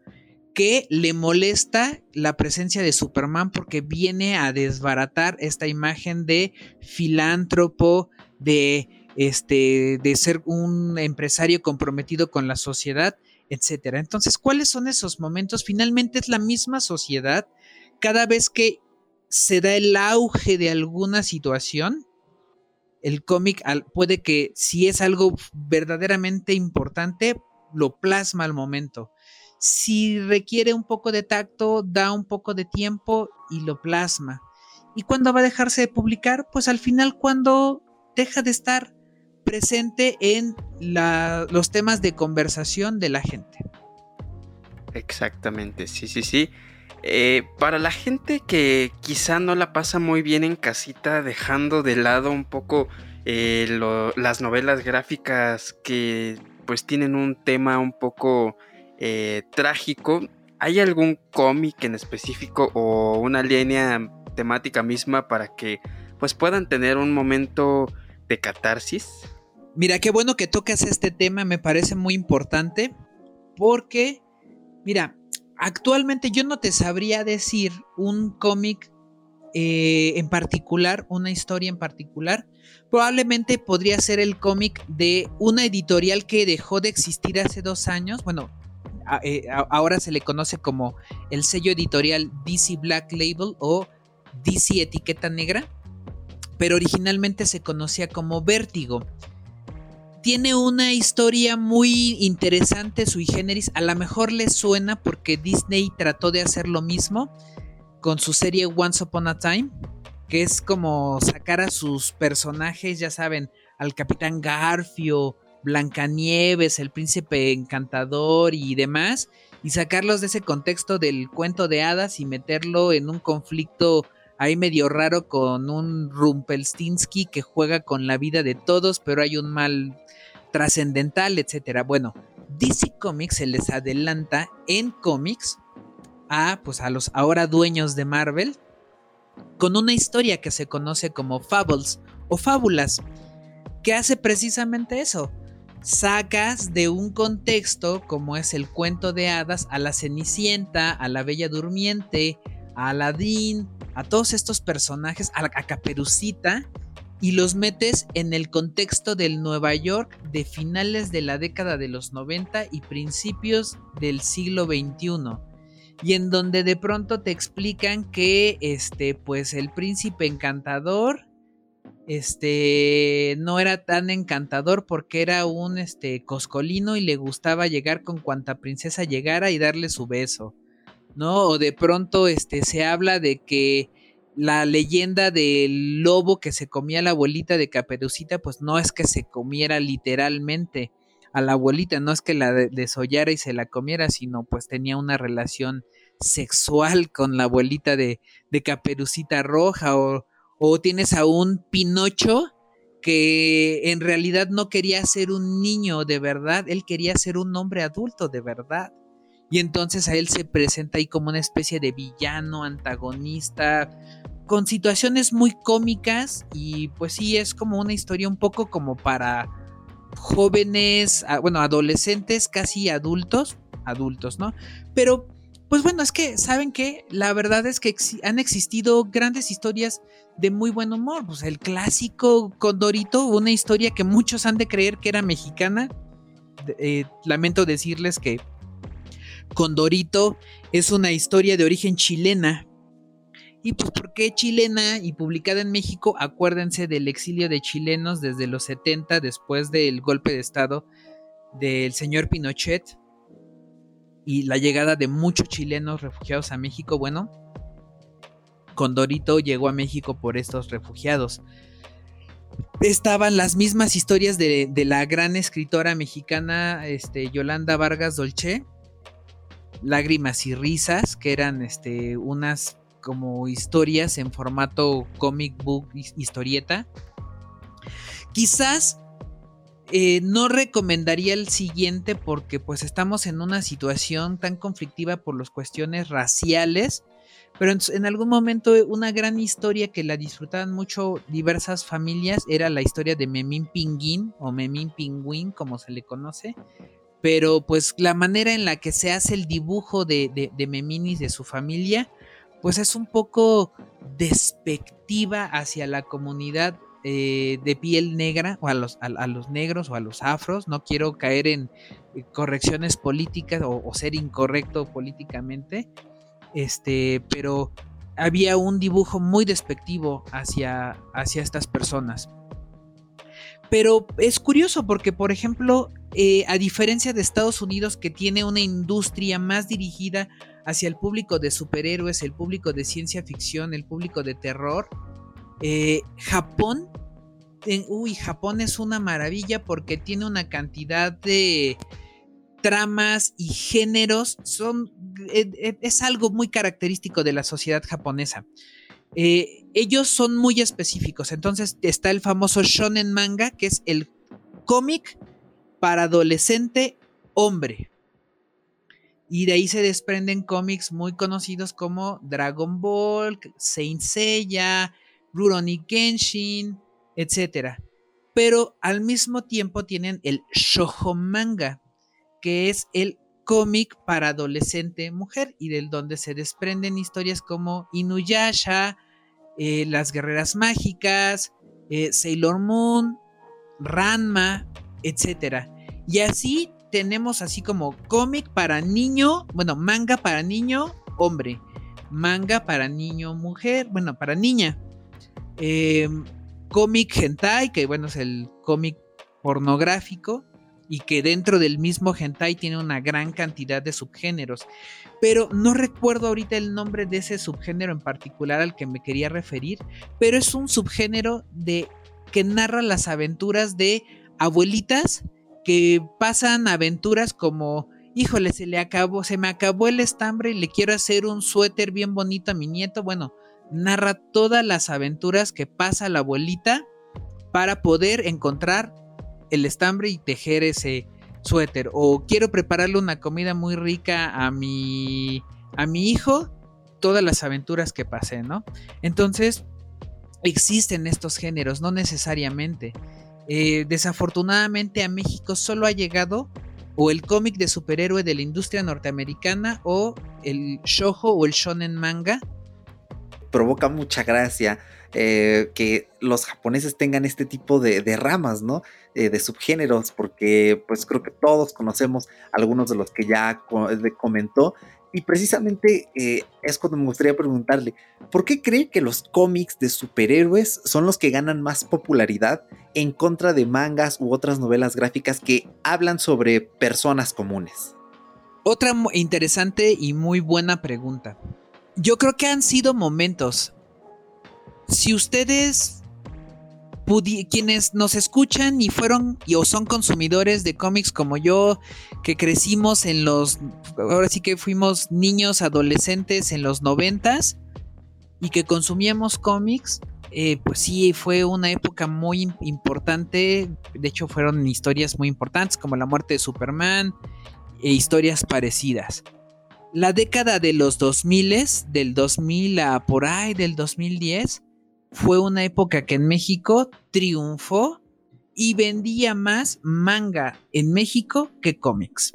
S3: que le molesta la presencia de Superman porque viene a desbaratar esta imagen de filántropo, de, este, de ser un empresario comprometido con la sociedad, etc. Entonces, ¿cuáles son esos momentos? Finalmente es la misma sociedad. Cada vez que se da el auge de alguna situación, el cómic puede que si es algo verdaderamente importante, lo plasma al momento. Si requiere un poco de tacto, da un poco de tiempo y lo plasma. ¿Y cuándo va a dejarse de publicar? Pues al final cuando deja de estar presente en los temas de conversación de la gente.
S2: Exactamente, sí, sí, sí. Eh, para la gente que quizá no la pasa muy bien en casita, dejando de lado un poco eh, las novelas gráficas que pues tienen un tema un poco eh, trágico, ¿hay algún cómic en específico o una línea temática misma para que pues puedan tener un momento de catarsis?
S3: Mira, qué bueno que tocas este tema, me parece muy importante porque, mira, actualmente yo no te sabría decir un cómic eh, en particular, una historia en particular. Probablemente podría ser el cómic de una editorial que dejó de existir hace dos años. Bueno, eh, ahora se le conoce como el sello editorial DC Black Label o DC Etiqueta Negra, pero originalmente se conocía como Vértigo. Tiene una historia muy interesante sui generis, a lo mejor le suena porque Disney trató de hacer lo mismo con su serie Once Upon a Time, que es como sacar a sus personajes, ya saben, al Capitán Garfio, Blancanieves, el príncipe encantador y demás, y sacarlos de ese contexto del cuento de hadas y meterlo en un conflicto ahí medio raro con un Rumpelstinsky que juega con la vida de todos, pero hay un mal trascendental, etcétera. Bueno, DC Comics se les adelanta en cómics a pues a los ahora dueños de Marvel con una historia que se conoce como Fables o Fábulas, que hace precisamente eso sacas de un contexto como es el cuento de hadas a la Cenicienta, a la Bella Durmiente, a Aladín, a todos estos personajes, a, Caperucita, y los metes en el contexto del Nueva York de finales de la década de los 90 y principios del siglo XXI. Y en donde de pronto te explican que este, pues el príncipe encantador este no era tan encantador porque era un este coscolino y le gustaba llegar con cuanta princesa llegara y darle su beso. ¿No? O de pronto este se habla de que la leyenda del lobo que se comía a la abuelita de Caperucita, pues no es que se comiera literalmente a la abuelita, no es que la desollara y se la comiera, sino pues tenía una relación sexual con la abuelita de, de Caperucita Roja o o tienes a un Pinocho que en realidad no quería ser un niño de verdad, él quería ser un hombre adulto de verdad. Y entonces a él se presenta ahí como una especie de villano, antagonista, con situaciones muy cómicas y pues sí, es como una historia un poco como para jóvenes, ah, bueno, adolescentes, casi adultos, adultos, ¿no? Pero pues bueno, es que, ¿saben qué? La verdad es que han existido grandes historias de muy buen humor. Pues el clásico Condorito, una historia que muchos han de creer que era mexicana. Eh, lamento decirles que Condorito es una historia de origen chilena. Y pues, ¿por qué chilena y publicada en México? Acuérdense del exilio de chilenos desde los 70, después del golpe de Estado del señor Pinochet y la llegada de muchos chilenos refugiados a México, bueno, Condorito llegó a México por estos refugiados. Estaban las mismas historias de, la gran escritora mexicana este, Yolanda Vargas Dolce, Lágrimas y Risas, que eran este, unas como historias en formato comic book historieta. Quizás eh, no recomendaría el siguiente porque pues estamos en una situación tan conflictiva por las cuestiones raciales, pero en, algún momento una gran historia que la disfrutaban mucho diversas familias era la historia de Memín Pinguín o Memín Pingüín como se le conoce, pero pues la manera en la que se hace el dibujo de, de, de Memín y de su familia pues es un poco despectiva hacia la comunidad eh, de piel negra o a los, a, los, negros o a los afros. No quiero caer en eh, correcciones políticas o, ser incorrecto políticamente. Este, pero había un dibujo muy despectivo hacia, hacia estas personas. Pero es curioso porque, por ejemplo, eh, a diferencia de Estados Unidos que tiene una industria más dirigida hacia el público de superhéroes, el público de ciencia ficción, el público de terror, eh, Japón, uy, Japón es una maravilla porque tiene una cantidad de tramas y géneros, son, eh, eh, es algo muy característico de la sociedad japonesa. ellos son muy específicos, entonces está el famoso shonen manga, que es el cómic para adolescente hombre. Y de ahí se desprenden cómics muy conocidos como Dragon Ball, Saint Seiya, Rurouni Kenshin, etc. Pero al mismo tiempo tienen el shojo manga, que es el cómic para adolescente mujer y del donde se desprenden historias como Inuyasha, eh, Las Guerreras Mágicas, eh, Sailor Moon, Ranma, etc. Y así tenemos así como cómic para niño, bueno, manga para niño, hombre, manga para niño, mujer, bueno, para niña, Em, cómic hentai, que bueno, es el cómic pornográfico y que dentro del mismo hentai tiene una gran cantidad de subgéneros. Pero no recuerdo ahorita el nombre de ese subgénero en particular al que me quería referir, pero es un subgénero de que narra las aventuras de abuelitas que pasan aventuras como híjole, se le acabó, se me acabó el estambre y le quiero hacer un suéter bien bonito a mi nieto. Bueno, narra todas las aventuras que pasa la abuelita para poder encontrar el estambre y tejer ese suéter. O quiero prepararle una comida muy rica a mi, a mi hijo, todas las aventuras que pasé, ¿no? Entonces, existen estos géneros, no necesariamente. Eh, desafortunadamente a México solo ha llegado o el cómic de superhéroe de la industria norteamericana o el shojo o el shonen manga
S1: provoca mucha gracia eh, que los japoneses tengan este tipo de, ramas, ¿no? Eh, de subgéneros, porque pues creo que todos conocemos algunos de los que ya comentó. Y precisamente eh, es cuando me gustaría preguntarle, ¿por qué cree que los cómics de superhéroes son los que ganan más popularidad en contra de mangas u otras novelas gráficas que hablan sobre personas comunes?
S3: Otra interesante y muy buena pregunta. Yo creo que han sido momentos. Si ustedes, quienes nos escuchan y fueron y o son consumidores de cómics como yo, que crecimos en los, ahora sí que fuimos niños, adolescentes en los noventas y que consumíamos cómics, eh, pues sí, fue una época muy importante. De hecho, fueron historias muy importantes como la muerte de Superman, e historias parecidas. La década de los 2000, del 2000 a por ahí del 2010, fue una época que en México triunfó y vendía más manga en México que cómics.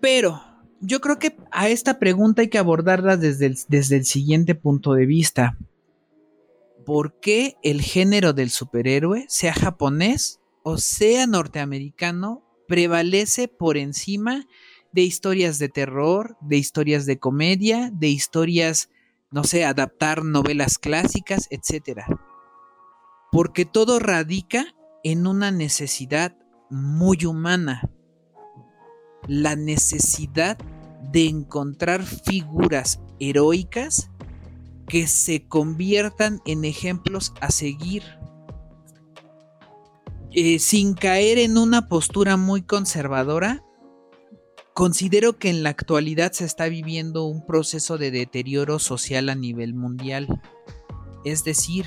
S3: Pero yo creo que a esta pregunta hay que abordarla desde el, desde el siguiente punto de vista. ¿Por qué el género del superhéroe, sea japonés o sea norteamericano, prevalece por encima de historias de terror, de historias de comedia, de historias, no sé, adaptar novelas clásicas, etc. Porque todo radica en una necesidad muy humana. La necesidad de encontrar figuras heroicas que se conviertan en ejemplos a seguir eh, sin caer en una postura muy conservadora, considero que en la actualidad se está viviendo un proceso de deterioro social a nivel mundial. Es decir,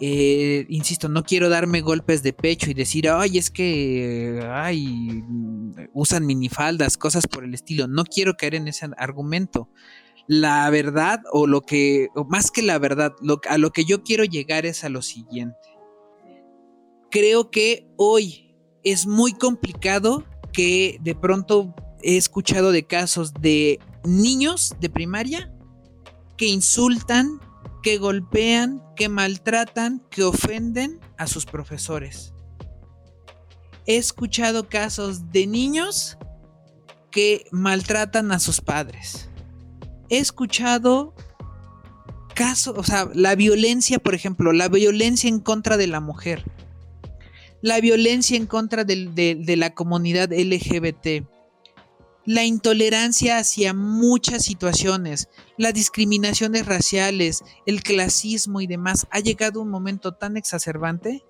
S3: eh, insisto, no quiero darme golpes de pecho y decir, ay, es que, usan minifaldas, cosas por el estilo. No quiero caer en ese argumento. La verdad, o lo que, más que la verdad, a lo que yo quiero llegar es a lo siguiente creo que hoy es muy complicado que de pronto he escuchado de casos de niños de primaria que insultan, que golpean, que maltratan, que ofenden a sus profesores. He escuchado casos de niños que maltratan a sus padres. He escuchado casos, o sea, la violencia, por ejemplo, la violencia en contra de la mujer la violencia en contra de, la comunidad LGBT, la intolerancia hacia muchas situaciones, las discriminaciones raciales, el clasismo y demás, ha llegado un momento tan exacerbante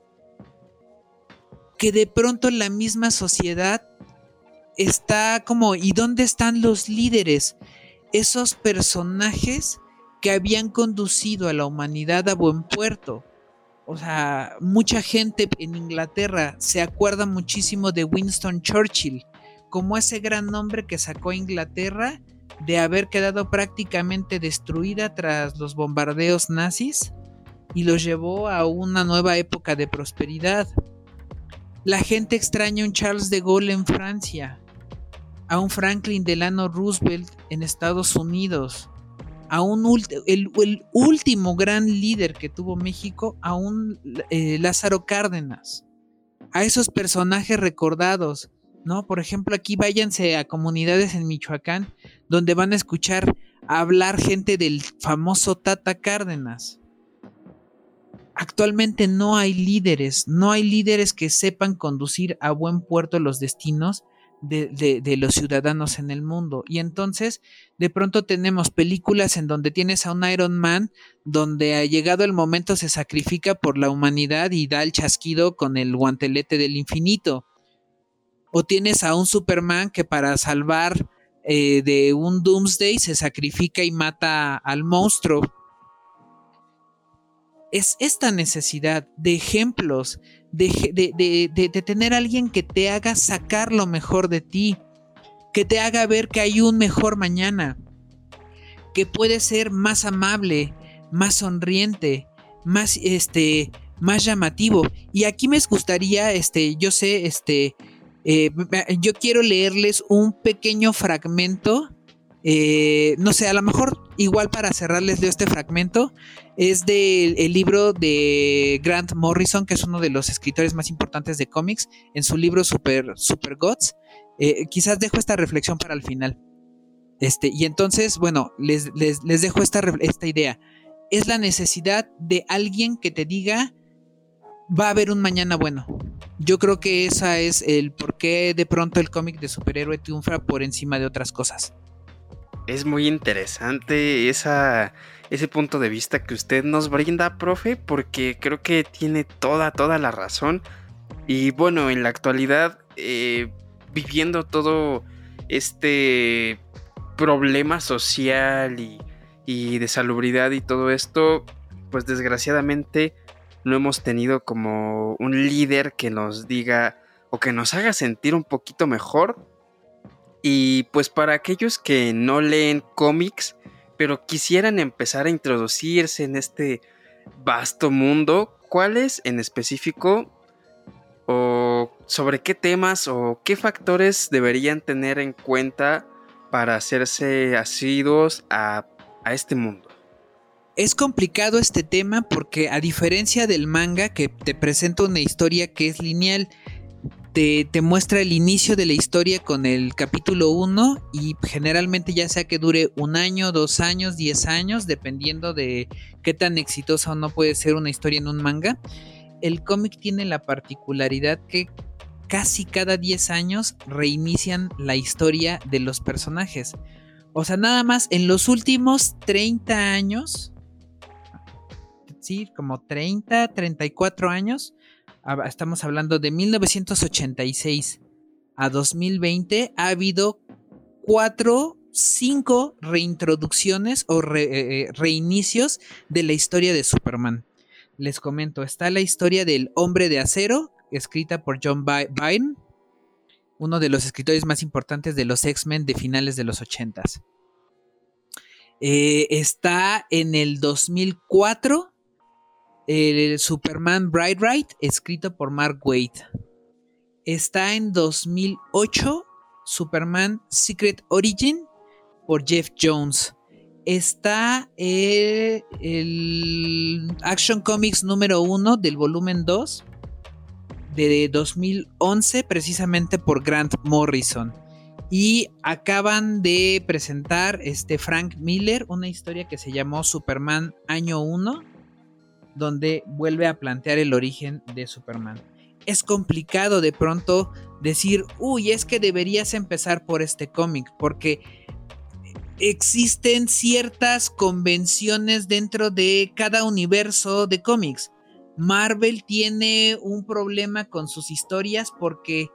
S3: que de pronto la misma sociedad está como, ¿y dónde están los líderes? Esos personajes que habían conducido a la humanidad a buen puerto. O sea, mucha gente en Inglaterra se acuerda muchísimo de Winston Churchill, como ese gran hombre que sacó Inglaterra de haber quedado prácticamente destruida tras los bombardeos nazis y los llevó a una nueva época de prosperidad. La gente extraña a un Charles de Gaulle en Francia, a un Franklin Delano Roosevelt en Estados Unidos, a un el, último gran líder que tuvo México, a un eh, Lázaro Cárdenas, a esos personajes recordados, ¿no? Por ejemplo, aquí váyanse a comunidades en Michoacán donde van a escuchar hablar gente del famoso Tata Cárdenas. Actualmente no hay líderes, no hay líderes que sepan conducir a buen puerto los destinos de, los ciudadanos en el mundo. Y entonces, de pronto tenemos películas en donde tienes a un Iron Man, donde ha llegado el momento se sacrifica por la humanidad y da el chasquido con el guantelete del infinito. O tienes a un Superman que para salvar eh, de un Doomsday se sacrifica y mata al monstruo. Es esta necesidad de ejemplos, de, tener a alguien que te haga sacar lo mejor de ti, que te haga ver que hay un mejor mañana, que puede ser más amable, más sonriente, más este, más llamativo. Y aquí me gustaría, este, yo sé, este, eh, yo quiero leerles un pequeño fragmento. Eh, no sé, a lo mejor igual para cerrarles leo este fragmento. Es del libro de Grant Morrison, que es uno de los escritores más importantes de cómics, en su libro Super, Super Gods. Eh, quizás dejo esta reflexión para el final. Este, y entonces, bueno, les, les, les dejo esta, esta idea. Es la necesidad de alguien que te diga, va a haber un mañana bueno. Yo creo que esa es el por qué de pronto el cómic de superhéroe triunfa por encima de otras cosas.
S2: Es muy interesante esa, ese punto de vista que usted nos brinda, profe, porque creo que tiene toda, toda la razón. Y bueno, en la actualidad, eh, viviendo todo este problema social y, y de salubridad y todo esto, pues desgraciadamente no hemos tenido como un líder que nos diga o que nos haga sentir un poquito mejor. Y pues para aquellos que no leen cómics, pero quisieran empezar a introducirse en este vasto mundo, ¿cuáles en específico o sobre qué temas o qué factores deberían tener en cuenta para hacerse asiduos a, a este mundo?
S3: Es complicado este tema porque a diferencia del manga que te presenta una historia que es lineal, te, muestra el inicio de la historia con el capítulo 1 y generalmente ya sea que dure un año, dos años, diez años, dependiendo de qué tan exitosa o no puede ser una historia en un manga, el cómic tiene la particularidad que casi cada 10 años reinician la historia de los personajes. O sea, nada más en los últimos 30 años sí, como 30, 34 años. Estamos hablando de 1986 a 2020. Ha habido cuatro, cinco reintroducciones o eh, eh, reinicios de la historia de Superman. Les comento, está la historia del Hombre de Acero, escrita por John Byrne, uno de los escritores más importantes de los X-Men de finales de los 80 eh, está en el 2004 el Superman Bright Right, escrito por Mark Waid. Está en 2008 Superman Secret Origin por Jeff Jones. Está eh, el Action Comics número 1 del volumen 2 de 2011 precisamente por Grant Morrison. Y acaban de presentar este Frank Miller una historia que se llamó Superman Año 1 donde vuelve a plantear el origen de Superman. Es complicado de pronto decir, uy, es que deberías empezar por este cómic, porque existen ciertas convenciones dentro de cada universo de cómics. Marvel tiene un problema con sus historias porque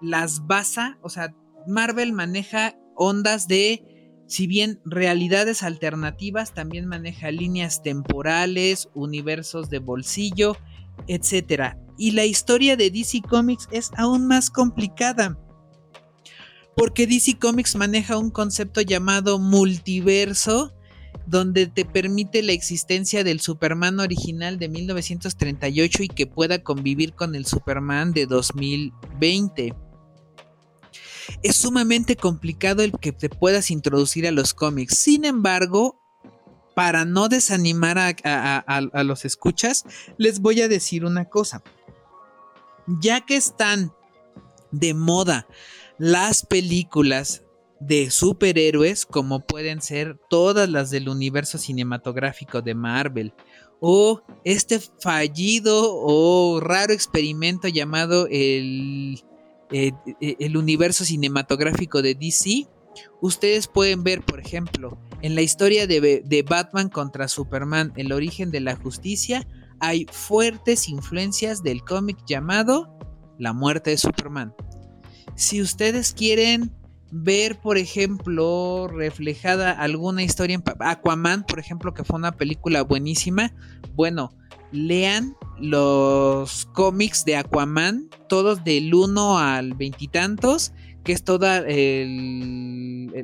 S3: las basa, o sea, Marvel maneja ondas de si bien realidades alternativas, también maneja líneas temporales, universos de bolsillo, etc. Y la historia de DC Comics es aún más complicada. Porque DC Comics maneja un concepto llamado multiverso, donde te permite la existencia del Superman original de 1938 y que pueda convivir con el Superman de 2020 es sumamente complicado el que te puedas introducir a los cómics. Sin embargo, para no desanimar a, los escuchas, les voy a decir una cosa. Ya que están de moda las películas de superhéroes, como pueden ser todas las del universo cinematográfico de Marvel, o este fallido o raro experimento llamado el eh, eh, el universo cinematográfico de DC, ustedes pueden ver, por ejemplo, en la historia de, de, Batman contra Superman, El origen de la justicia, hay fuertes influencias del cómic llamado La muerte de Superman. Si ustedes quieren ver, por ejemplo, reflejada alguna historia en Aquaman, por ejemplo, que fue una película buenísima, bueno, lean los cómics de Aquaman, todos del 1 al veintitantos, que es toda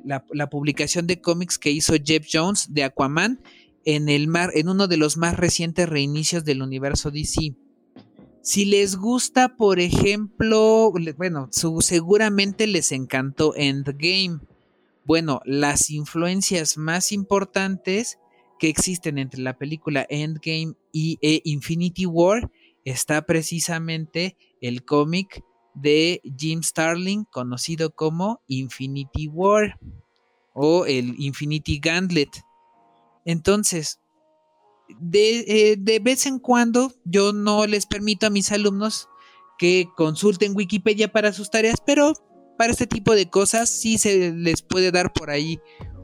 S3: la, publicación de cómics que hizo Jeff Jones de Aquaman en, el mar, en uno de los más recientes reinicios del universo DC. Si les gusta, por ejemplo, bueno, seguramente les encantó Endgame, Bueno, las influencias más importantes que existen entre la película Endgame y e Infinity War está precisamente el cómic de Jim Starling conocido como Infinity War o el Infinity Gauntlet. Entonces, de, eh, vez en cuando yo no les permito a mis alumnos que consulten Wikipedia para sus tareas, pero para este tipo de cosas sí se les puede dar por ahí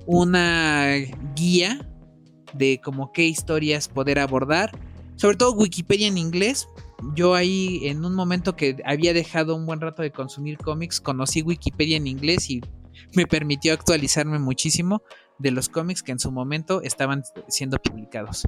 S3: una guía de como qué historias poder abordar. Sobre todo Wikipedia en inglés. Yo ahí en un momento que había dejado un buen rato de consumir cómics, conocí Wikipedia en inglés y me permitió actualizarme muchísimo de los cómics que en su momento estaban siendo publicados.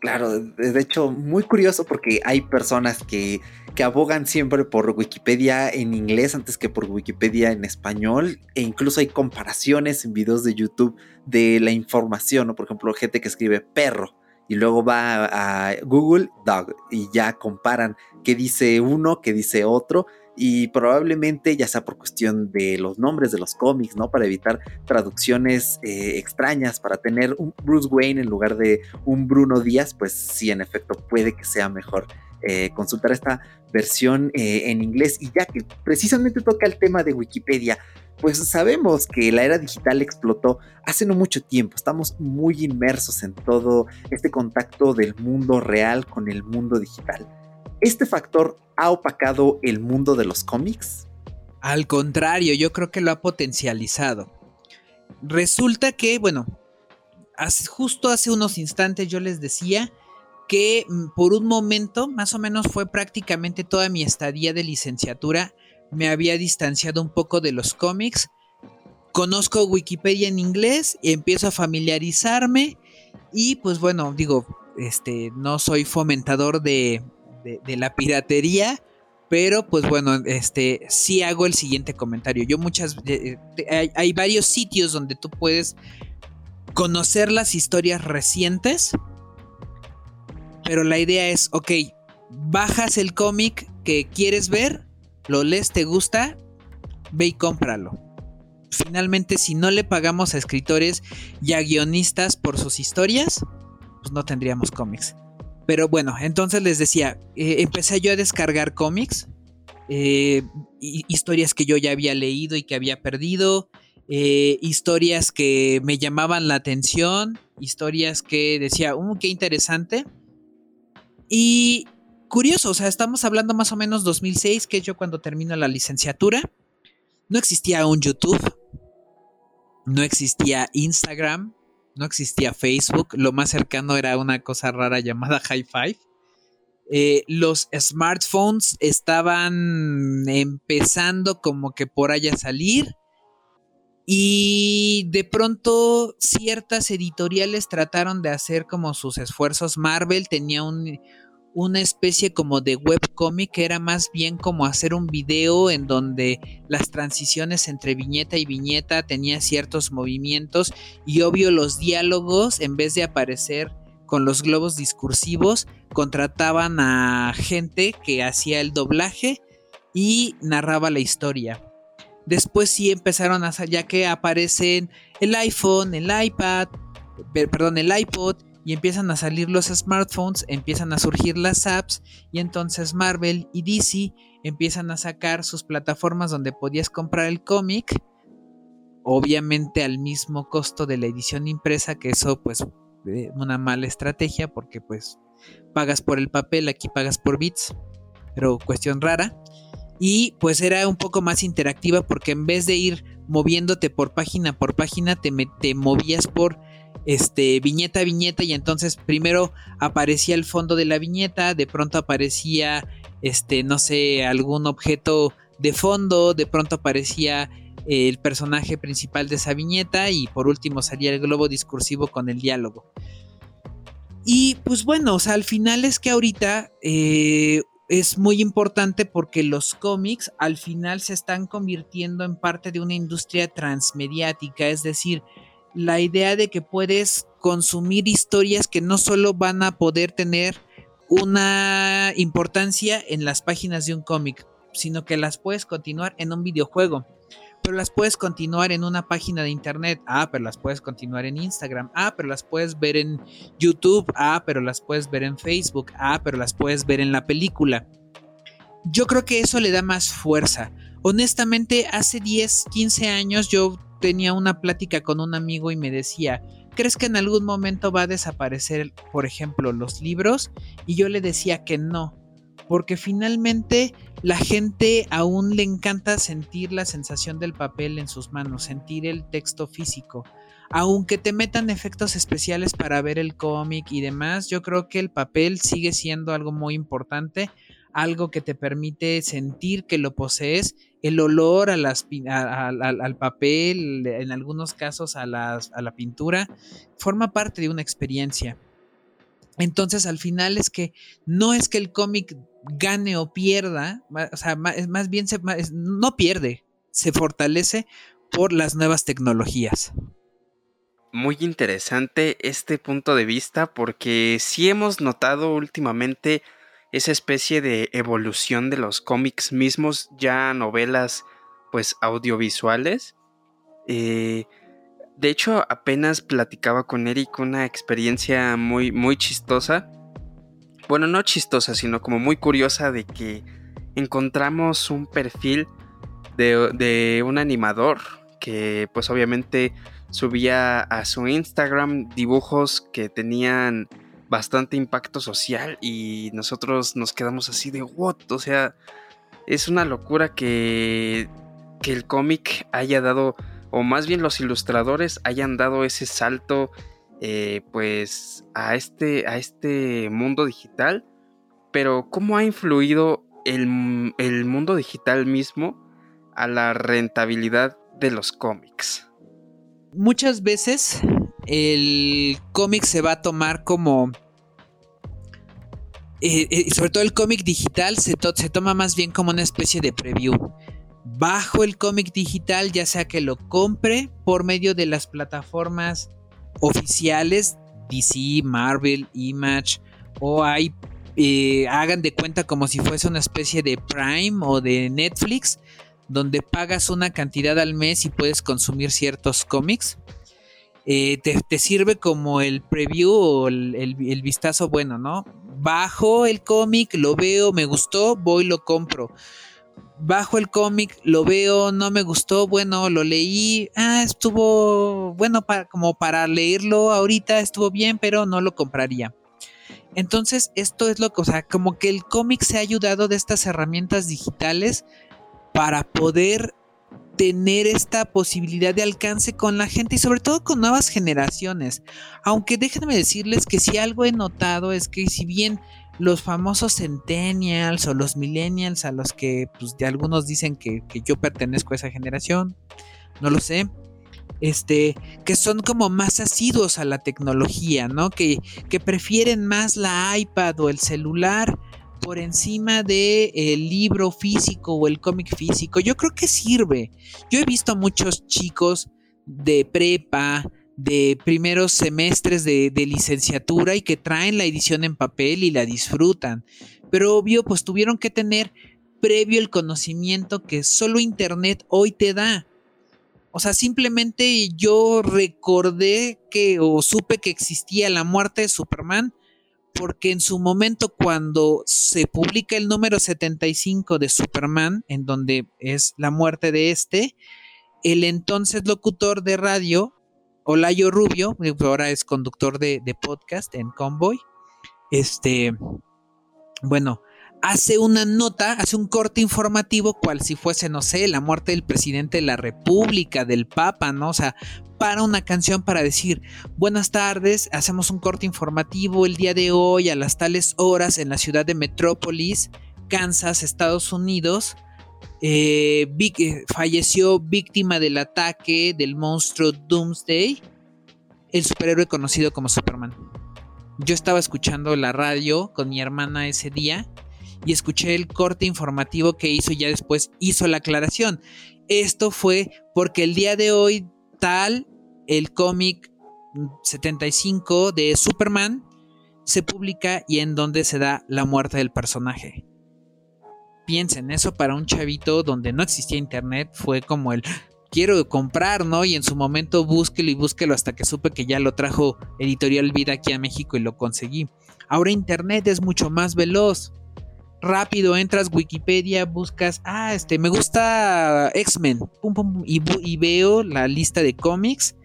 S1: Claro, de hecho, muy curioso porque hay personas que, que, abogan siempre por Wikipedia en inglés antes que por Wikipedia en español, e incluso hay comparaciones en videos de YouTube de la información, ¿no? Por ejemplo, gente que escribe perro y luego va a Google Dog y ya comparan qué dice uno, qué dice otro, y probablemente ya sea por cuestión de los nombres de los cómics, ¿no? Para evitar traducciones eh, extrañas, para tener un Bruce Wayne en lugar de un Bruno Díaz, pues sí, en efecto, puede que sea mejor eh, consultar esta versión eh, en inglés. Y ya que precisamente toca el tema de Wikipedia, pues sabemos que la era digital explotó hace no mucho tiempo. Estamos muy inmersos en todo este contacto del mundo real con el mundo digital. ¿Este factor ha opacado el mundo de los cómics?
S3: Al contrario, yo creo que lo ha potencializado. Resulta que, bueno, justo hace unos instantes yo les decía que mm, por un momento, más o menos fue prácticamente toda mi estadía de licenciatura, me había distanciado un poco de los cómics. Conozco Wikipedia en inglés y empiezo a familiarizarme y pues bueno, digo, este, no soy fomentador de, de, la piratería. Pero pues bueno, este sí hago el siguiente comentario. Yo muchas hay, hay, varios sitios donde tú puedes conocer las historias recientes. Pero la idea es, ok, bajas el cómic que quieres ver, lo lees, te gusta, ve y cómpralo. Finalmente, si no le pagamos a escritores y a guionistas por sus historias, pues no tendríamos cómics. Pero bueno, entonces les decía, eh, empecé yo a descargar cómics, eh, historias que yo ya había leído y que había perdido, eh, historias que me llamaban la atención, historias que decía, uh, qué interesante. Y curioso, o sea, estamos hablando más o menos 2006, que es yo cuando termino la licenciatura. No existía un YouTube, no existía Instagram, no existía Facebook, lo más cercano era una cosa rara llamada High Five. Eh, los smartphones estaban empezando como que por allá a salir. Y de pronto ciertas editoriales trataron de hacer como sus esfuerzos. Marvel tenía un, una especie como de webcomic que era más bien como hacer un video en donde las transiciones entre viñeta y viñeta tenía ciertos movimientos y obvio los diálogos en vez de aparecer con los globos discursivos contrataban a gente que hacía el doblaje y narraba la historia. Después sí empezaron a ya que aparecen el iPhone, el iPad, perdón, el iPod y empiezan a salir los smartphones, empiezan a surgir las apps y entonces Marvel y DC empiezan a sacar sus plataformas donde podías comprar el cómic, obviamente al mismo costo de la edición impresa, que eso pues una mala estrategia porque pues pagas por el papel, aquí pagas por bits, pero cuestión rara. Y pues era un poco más interactiva porque en vez de ir moviéndote por página por página, te, te movías por este, viñeta a viñeta y entonces primero aparecía el fondo de la viñeta, de pronto aparecía, este, no sé, algún objeto de fondo, de pronto aparecía el personaje principal de esa viñeta y por último salía el globo discursivo con el diálogo. Y pues bueno, o sea, al final es que ahorita eh, es muy importante porque los cómics al final se están convirtiendo en parte de una industria transmediática, es decir, la idea de que puedes consumir historias que no solo van a poder tener una importancia en las páginas de un cómic, sino que las puedes continuar en un videojuego. pero las puedes continuar en una página de internet. Ah, pero las puedes continuar en Instagram. Ah, pero las puedes ver en YouTube. Ah, pero las puedes ver en Facebook. Ah, pero las puedes ver en la película. Yo creo que eso le da más fuerza. Honestamente, hace 10, 15 años yo tenía una plática con un amigo y me decía, ¿crees que en algún momento va a desaparecer, por ejemplo, los libros? Y yo le decía que no, porque finalmente la gente aún le encanta sentir la sensación del papel en sus manos, sentir el texto físico. Aunque te metan efectos especiales para ver el cómic y demás, yo creo que el papel sigue siendo algo muy importante, algo que te permite sentir que lo posees, el olor al papel, en algunos casos a, a la pintura, forma parte de una experiencia. Entonces al final es que no es que el cómic gane o pierda, o sea, más, bien se, no pierde, se fortalece por las nuevas tecnologías.
S2: Muy interesante este punto de vista porque sí hemos notado últimamente esa especie de evolución de los cómics mismos, ya novelas pues audiovisuales. Eh, de hecho, apenas platicaba con Eric una experiencia muy, muy chistosa bueno, no chistosa, sino como muy curiosa de que encontramos un perfil de, un animador que pues obviamente subía a su Instagram dibujos que tenían bastante impacto social y nosotros nos quedamos así de what, o sea, es una locura que, que el cómic haya dado, o más bien los ilustradores hayan dado ese salto eh, pues a este, a este mundo digital, pero ¿cómo ha influido el, mundo digital mismo a la rentabilidad de los cómics?
S3: Muchas veces el cómic se va a tomar como... Eh, eh, sobre todo el cómic digital se, se toma más bien como una especie de preview. Bajo el cómic digital, ya sea que lo compre por medio de las plataformas oficiales, DC, Marvel, Image, o hay, eh, hagan de cuenta como si fuese una especie de Prime o de Netflix, donde pagas una cantidad al mes y puedes consumir ciertos cómics. Eh, te, sirve como el preview o el, el vistazo bueno, ¿no? Bajo el cómic, lo veo, me gustó, voy, lo compro bajo el cómic, lo veo, no me gustó, bueno, lo leí, ah, estuvo, bueno, para, como para leerlo ahorita estuvo bien, pero no lo compraría. Entonces, esto es lo que, o sea, como que el cómic se ha ayudado de estas herramientas digitales para poder tener esta posibilidad de alcance con la gente y sobre todo con nuevas generaciones. Aunque déjenme decirles que si algo he notado es que si bien los famosos centennials o los millennials a los que pues, algunos dicen que, yo pertenezco a esa generación, no lo sé, este, que son como más asiduos a la tecnología, ¿no? Que, que prefieren más la iPad o el celular por encima del el libro físico o el cómic físico. Yo creo que sirve. Yo he visto a muchos chicos de prepa, de primeros semestres de, licenciatura y que traen la edición en papel y la disfrutan. Pero obvio, pues tuvieron que tener previo el conocimiento que solo Internet hoy te da. O sea, simplemente yo recordé que o supe que existía la muerte de Superman porque en su momento cuando se publica el número 75 de Superman, en donde es la muerte de este, el entonces locutor de radio Olayo Rubio, ahora es conductor de, podcast en Convoy. Este, bueno, hace una nota, hace un corte informativo, cual si fuese, no sé, la muerte del presidente de la República, del Papa, ¿no? O sea, para una canción para decir, buenas tardes, hacemos un corte informativo el día de hoy a las tales horas en la ciudad de Metrópolis, Kansas, Estados Unidos. Eh, eh, falleció víctima del ataque del monstruo Doomsday, el superhéroe conocido como Superman. Yo estaba escuchando la radio con mi hermana ese día y escuché el corte informativo que hizo y ya después hizo la aclaración. Esto fue porque el día de hoy tal el cómic 75 de Superman se publica y en donde se da la muerte del personaje piensen, eso para un chavito donde no existía internet fue como el quiero comprar, ¿no? Y en su momento búsquelo y búsquelo hasta que supe que ya lo trajo Editorial Vida aquí a México y lo conseguí. Ahora Internet es mucho más veloz. Rápido entras Wikipedia, buscas, ah, este, me gusta X-Men, y, veo la lista de cómics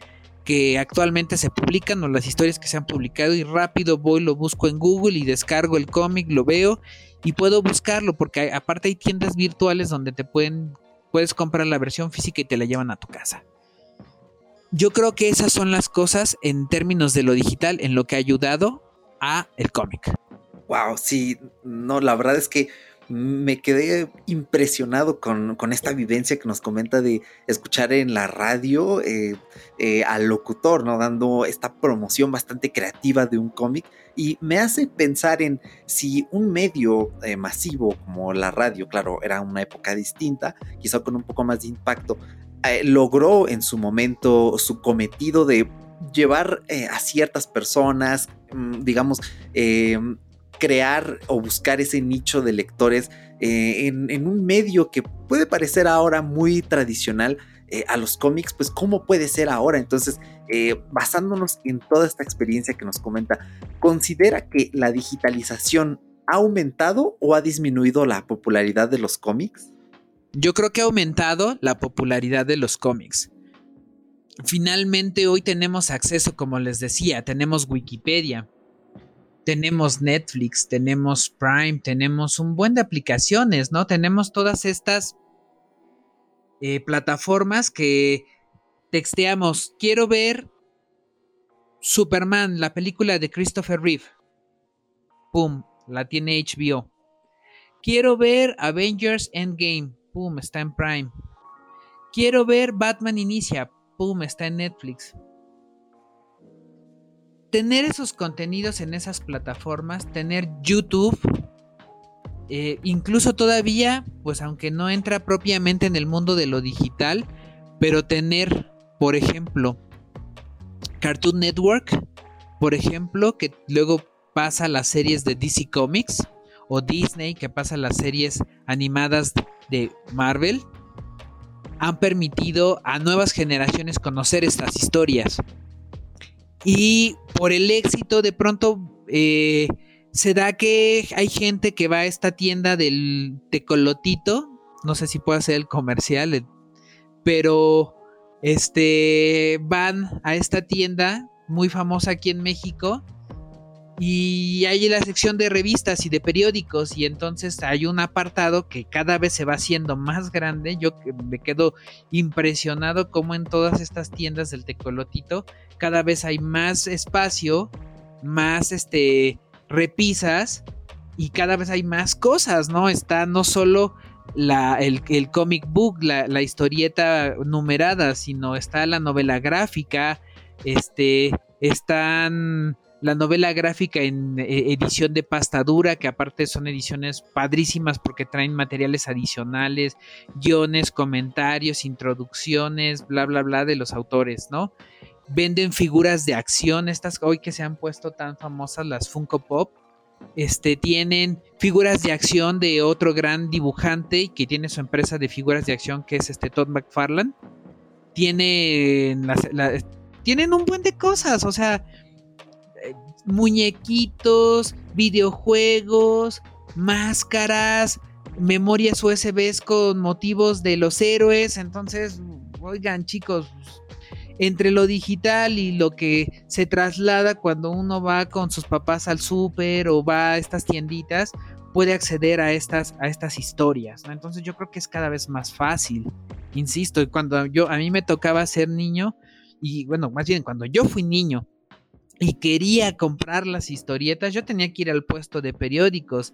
S3: que actualmente se publican o las historias que se han publicado y rápido voy, lo busco en Google y descargo el cómic, lo veo y puedo buscarlo porque aparte hay tiendas virtuales donde te pueden puedes comprar la versión física y te la llevan a tu casa. Yo creo que esas son las cosas en términos de lo digital en lo que ha ayudado a el cómic.
S1: Wow, sí, no, la verdad es que me quedé impresionado con, esta vivencia que nos comenta de escuchar en la radio eh, eh, al locutor, ¿no? Dando esta promoción bastante creativa de un cómic y me hace pensar en si un medio eh, masivo como la radio, claro, era una época distinta, quizá con un poco más de impacto, logró en su momento su cometido de llevar a ciertas personas, mm, digamos, crear o buscar ese nicho de lectores eh, en, un medio que puede parecer ahora muy tradicional eh, a los cómics, pues cómo puede ser ahora. Entonces, eh, basándonos en toda esta experiencia que nos comenta, ¿considera que la digitalización ha aumentado o ha disminuido la popularidad de los cómics?
S3: Yo creo que ha aumentado la popularidad de los cómics. Finalmente hoy tenemos acceso, como les decía, tenemos Wikipedia, tenemos Netflix, tenemos Prime, tenemos un buen de aplicaciones, ¿no? Tenemos todas estas eh, plataformas que texteamos, quiero ver Superman, la película de Christopher Reeve. Pum, la tiene HBO. Quiero ver Avengers Endgame. Pum, está en Prime. Quiero ver Batman Inicia. Pum, está en Netflix tener esos contenidos en esas plataformas, tener YouTube, eh, incluso todavía, pues aunque no entra propiamente en el mundo de lo digital, pero tener, por ejemplo, Cartoon Network, por ejemplo, que luego pasa las series de DC Comics, o Disney, que pasa las series animadas de Marvel, han permitido a nuevas generaciones conocer estas historias. Y por el éxito, de pronto eh, se da que hay gente que va a esta tienda del tecolotito. No sé si puedo hacer el comercial, eh, pero este van a esta tienda muy famosa aquí en México y hay la sección de revistas y de periódicos y entonces hay un apartado que cada vez se va haciendo más grande. Yo me quedo impresionado como en todas estas tiendas del tecolotito cada vez hay más espacio, más este repisas y cada vez hay más cosas, ¿no? Está no solo la, el, el comic book, la, la, historieta numerada, sino está la novela gráfica, este, están la novela gráfica en eh, edición de pasta dura, que aparte son ediciones padrísimas porque traen materiales adicionales, guiones, comentarios, introducciones, bla, bla, bla de los autores, ¿no? Venden figuras de acción, estas hoy que se han puesto tan famosas, las Funko Pop. Este, tienen figuras de acción de otro gran dibujante que tiene su empresa de figuras de acción que es este Todd McFarlane. Tienen, tienen un buen de cosas, o sea, muñequitos, videojuegos, máscaras, memorias USB con motivos de los héroes. Entonces, oigan chicos, entre lo digital y lo que se traslada cuando uno va con sus papás al súper o va a estas tienditas, puede acceder a estas, a estas historias. Entonces yo creo que es cada vez más fácil. Insisto, cuando yo a mí me tocaba ser niño, y bueno, más bien cuando yo fui niño y quería comprar las historietas, yo tenía que ir al puesto de periódicos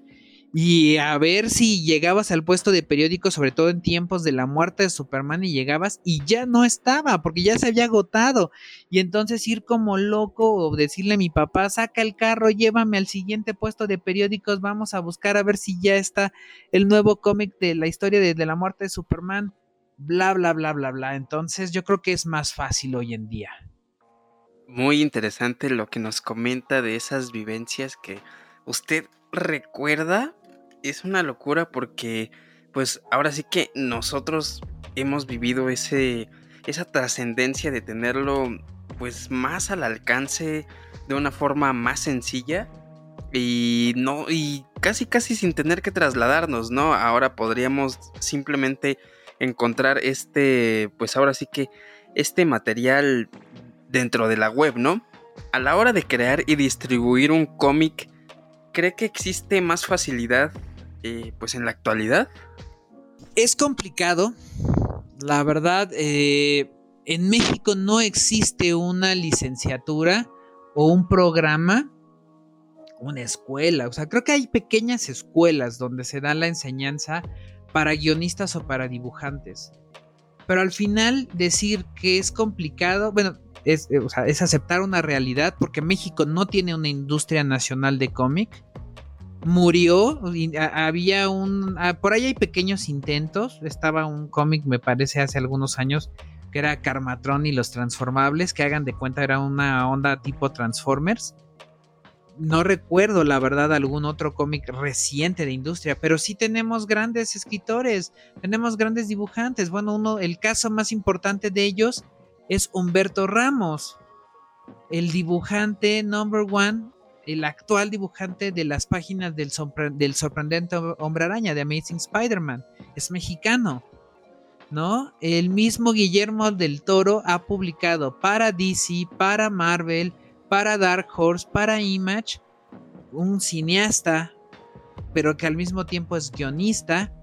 S3: y a ver si llegabas al puesto de periódicos, sobre todo en tiempos de la muerte de Superman, y llegabas y ya no estaba, porque ya se había agotado. Y entonces ir como loco o decirle a mi papá, saca el carro, llévame al siguiente puesto de periódicos, vamos a buscar a ver si ya está el nuevo cómic de la historia de, la muerte de Superman, bla, bla, bla, bla, bla. Entonces yo creo que es más fácil hoy en día
S2: muy interesante lo que nos comenta de esas vivencias que usted recuerda. Es una locura porque, pues ahora sí que nosotros hemos vivido ese, esa trascendencia de tenerlo pues más al alcance de una forma más sencilla y no y casi casi sin tener que trasladarnos, ¿no? Ahora podríamos simplemente encontrar este pues ahora sí que este material dentro de la web, ¿no? A la hora de crear y distribuir un cómic, ¿cree que existe más facilidad eh, pues en la actualidad?
S3: Es complicado. La verdad, eh, en México no existe una licenciatura o un programa, una escuela. O sea, creo que hay pequeñas escuelas donde se da la enseñanza para guionistas o para dibujantes. Pero al final decir que es complicado, bueno, es, eh, es aceptar una realidad porque México no tiene una industria nacional de cómic murió. había un. por ahí hay pequeños intentos. Estaba un cómic, me parece, hace algunos años, que era Carmatron y los Transformables, que hagan de cuenta era una onda tipo Transformers. No recuerdo, la verdad, algún otro cómic reciente de industria, pero sí tenemos grandes escritores, tenemos grandes dibujantes. Bueno, uno, el caso más importante de ellos es Humberto Ramos, el dibujante number one el actual dibujante de las páginas del, del sorprendente hombre araña de Amazing Spider-Man. Es mexicano. ¿No? El mismo Guillermo del Toro ha publicado para DC, para Marvel, para Dark Horse, para Image, un cineasta, pero que al mismo tiempo es guionista,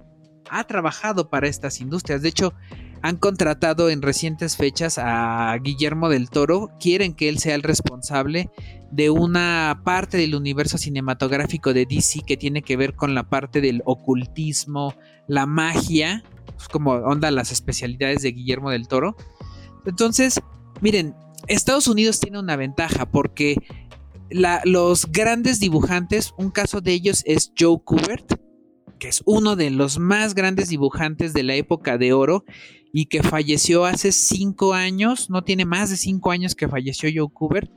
S3: ha trabajado para estas industrias. De hecho, han contratado en recientes fechas a Guillermo del Toro, quieren que él sea el responsable de una parte del universo cinematográfico de DC que tiene que ver con la parte del ocultismo, la magia, pues, como onda las especialidades de Guillermo del Toro. Entonces, miren, Estados Unidos tiene una ventaja porque los grandes dibujantes, un caso de ellos es Joe Kubert, que es uno de los más grandes dibujantes de la época de oro y que falleció hace cinco años, no tiene más de cinco años que falleció Joe Kubert.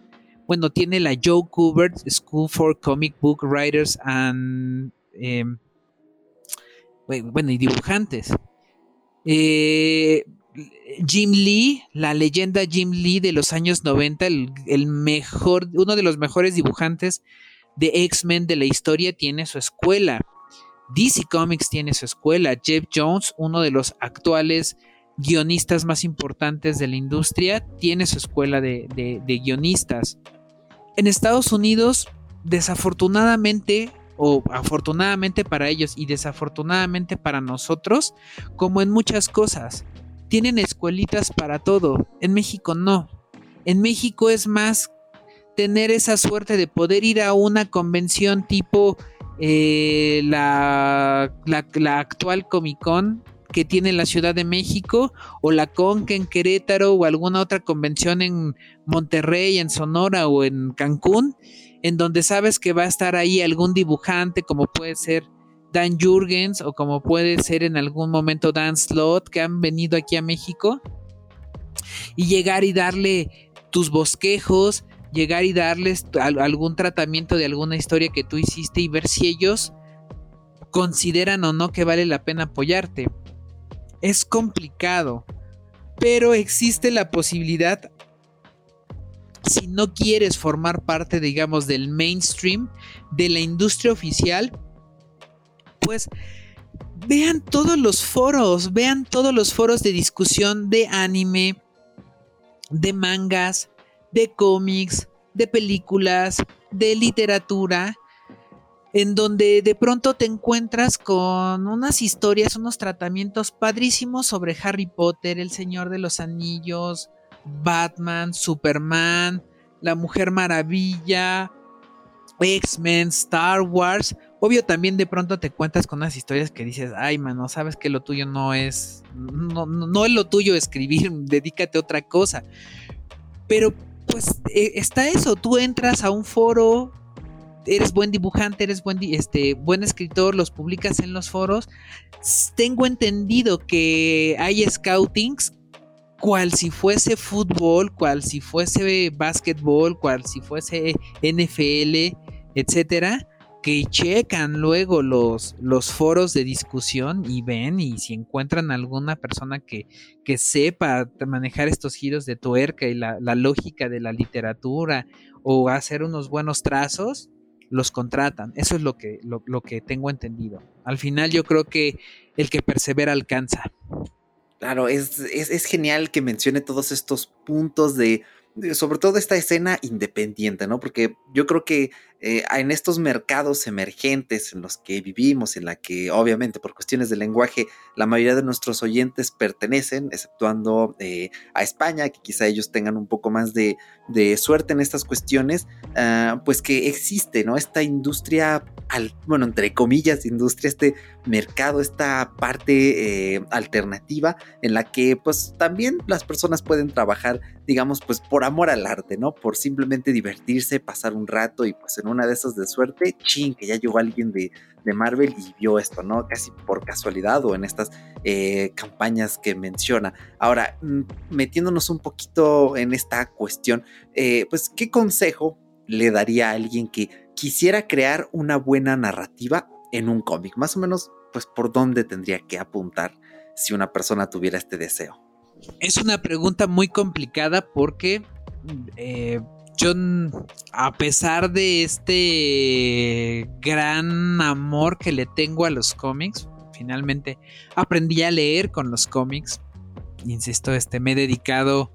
S3: Bueno, tiene la Joe Kubert School for Comic Book Writers and... Em, bueno, y dibujantes. Eh, Jim Lee, la leyenda Jim Lee de los años 90, el, mejor, uno de los mejores dibujantes de X-Men de la historia, tiene su escuela. DC Comics tiene su escuela. Jeff Jones, uno de los actuales guionistas más importantes de la industria, tiene su escuela de, guionistas. En Estados Unidos, desafortunadamente, o afortunadamente para ellos y desafortunadamente para nosotros, como en muchas cosas, tienen escuelitas para todo. En México no. En México es más tener esa suerte de poder ir a una convención tipo eh, la, actual Comic Con que tiene la Ciudad de México o la Conca en Querétaro o alguna otra convención en Monterrey, en Sonora o en Cancún, en donde sabes que va a estar ahí algún dibujante como puede ser Dan Jurgens o como puede ser en algún momento Dan Slot que han venido aquí a México y llegar y darle tus bosquejos, llegar y darles algún tratamiento de alguna historia que tú hiciste y ver si ellos consideran o no que vale la pena apoyarte. Es complicado, pero existe la posibilidad, si no quieres formar parte, digamos, del mainstream, de la industria oficial, pues vean todos los foros, vean todos los foros de discusión de anime, de mangas, de cómics, de películas, de literatura, en donde de pronto te encuentras con unas historias, unos tratamientos padrísimos sobre Harry Potter, El Señor de los Anillos, Batman, Superman, La Mujer Maravilla, X-Men, Star Wars. Obvio también de pronto te cuentas con unas historias que dices, ay mano, sabes que lo tuyo no es, no, no es lo tuyo escribir, dedícate a otra cosa. Pero pues eh, está eso, tú entras a un foro, eres buen dibujante, eres buen, este, buen escritor, los publicas en los foros. Tengo entendido que hay scoutings cual si fuese fútbol, cual si fuese básquetbol, cual si fuese NFL, etcétera, que checan luego los, los foros de discusión y ven y si encuentran alguna persona que, que sepa manejar estos giros de tuerca y la, lógica de la literatura o hacer unos buenos trazos, los contratan. Eso es lo que, lo, lo que tengo entendido. Al final yo creo que el que persevera alcanza.
S1: Claro, es, es, genial que mencione todos estos puntos de, sobre todo esta escena independiente, ¿no? Porque yo creo que eh, en estos mercados emergentes en los que vivimos, en la que obviamente por cuestiones de lenguaje la mayoría de nuestros oyentes pertenecen, exceptuando eh, a España, que quizá ellos tengan un poco más de, suerte en estas cuestiones, ah, pues que existe, ¿no? Esta industria, bueno, entre comillas, industria, este mercado, esta parte eh, alternativa en la que pues también las personas pueden trabajar, digamos, pues por amor al arte, ¿no? Por simplemente divertirse, pasar un rato y pues en una de esas de suerte, ching, que ya llegó alguien de, Marvel y vio esto, ¿no? Casi por casualidad o en estas eh, campañas que menciona. Ahora, mm, metiéndonos un poquito en esta cuestión, eh, pues, ¿qué consejo le daría a alguien que quisiera crear una buena narrativa en un cómic? Más o menos, pues, ¿por dónde tendría que apuntar si una persona tuviera este deseo?
S3: Es una pregunta muy complicada porque eh, yo, a pesar de este gran amor que le tengo a los cómics, finalmente aprendí a leer con los cómics. Insisto, este, me he dedicado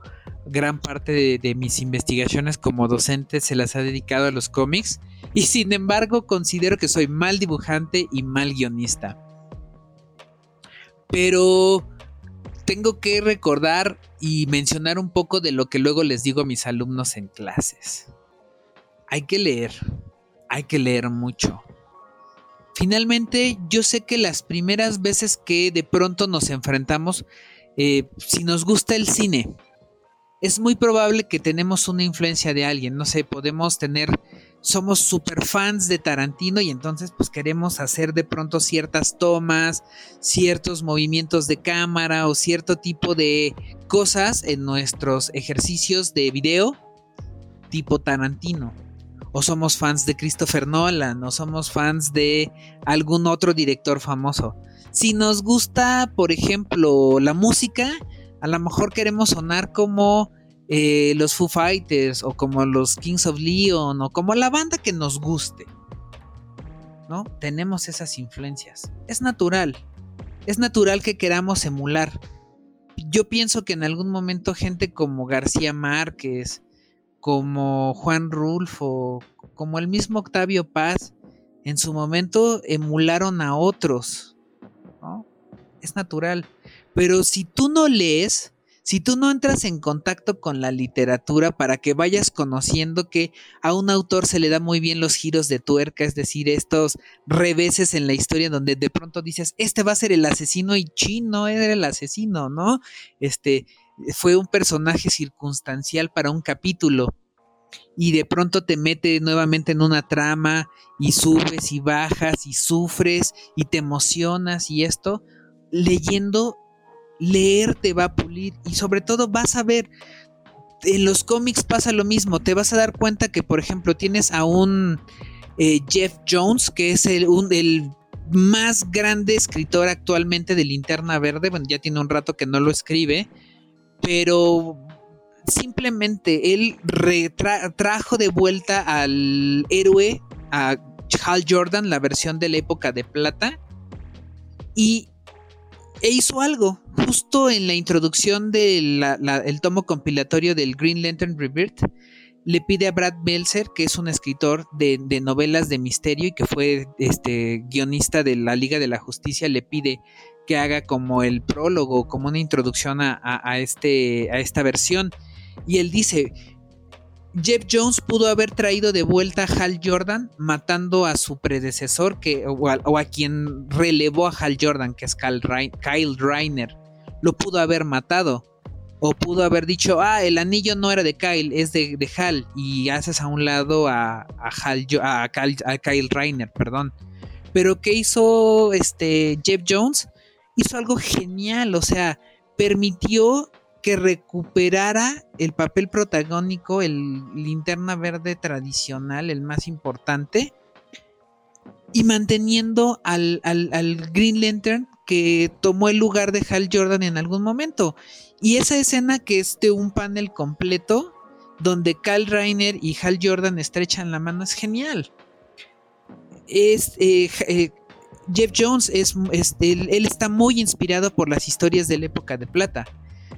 S3: gran parte de, de, mis investigaciones como docente, se las ha dedicado a los cómics. Y sin embargo, considero que soy mal dibujante y mal guionista. Pero tengo que recordar y mencionar un poco de lo que luego les digo a mis alumnos en clases. Hay que leer, hay que leer mucho. Finalmente, yo sé que las primeras veces que de pronto nos enfrentamos, eh, si nos gusta el cine, es muy probable que tenemos una influencia de alguien, no sé, podemos tener somos super fans de Tarantino y entonces pues queremos hacer de pronto ciertas tomas, ciertos movimientos de cámara o cierto tipo de cosas en nuestros ejercicios de video tipo Tarantino. O somos fans de Christopher Nolan o somos fans de algún otro director famoso. Si nos gusta, por ejemplo, la música, a lo mejor queremos sonar como eh, los Foo Fighters o como los Kings of Leon o como la banda que nos guste. ¿No? Tenemos esas influencias. Es natural. Es natural que queramos emular. Yo pienso que en algún momento gente como García Márquez, como Juan Rulfo, como el mismo Octavio Paz, en su momento emularon a otros. ¿no? Es natural. Pero si tú no lees, si tú no entras en contacto con la literatura para que vayas conociendo que a un autor se le da muy bien los giros de tuerca, es decir, estos reveses en la historia donde de pronto dices, este va a ser el asesino y chin, no era el asesino, ¿no? Este fue un personaje circunstancial para un capítulo y de pronto te mete nuevamente en una trama y subes y bajas y sufres y te emocionas y esto leyendo leer te va a pulir y sobre todo vas a ver, en los cómics pasa lo mismo, te vas a dar cuenta que por ejemplo tienes a un eh, Jeff Jones, que es el, el más grande escritor actualmente de Linterna Verde, bueno, ya tiene un rato que no lo escribe, pero simplemente él trajo de vuelta al héroe, a Hal Jordan, la versión de la época de plata, y e hizo algo. Justo en la introducción del tomo compilatorio del Green Lantern Rebirth, le pide a Brad Belzer, que es un escritor de, novelas de misterio y que fue este, guionista de la Liga de la Justicia, le pide que haga como el prólogo, como una introducción a, este, a esta versión. Y él dice, Jeff Jones pudo haber traído de vuelta a Hal Jordan matando a su predecesor que, o, a, quien relevó a Hal Jordan, que es Kyle, Reiner. Lo pudo haber matado. O pudo haber dicho, ah, el anillo no era de Kyle, es de, Hal. Y haces a un lado a, a, Hal, a, Kyle, a perdón. Pero ¿qué hizo este Jeff Jones? Hizo algo genial, o sea, permitió que recuperara el papel protagónico, el linterna verde tradicional, el más importante, y manteniendo al, al, Green Lantern que tomó el lugar de Hal Jordan en algún momento. Y esa escena que es de un panel completo, donde Kyle Reiner y Hal Jordan estrechan la mano, es genial. Es, eh, eh, Jeff Jones es, él, está muy inspirado por las historias de la época de plata.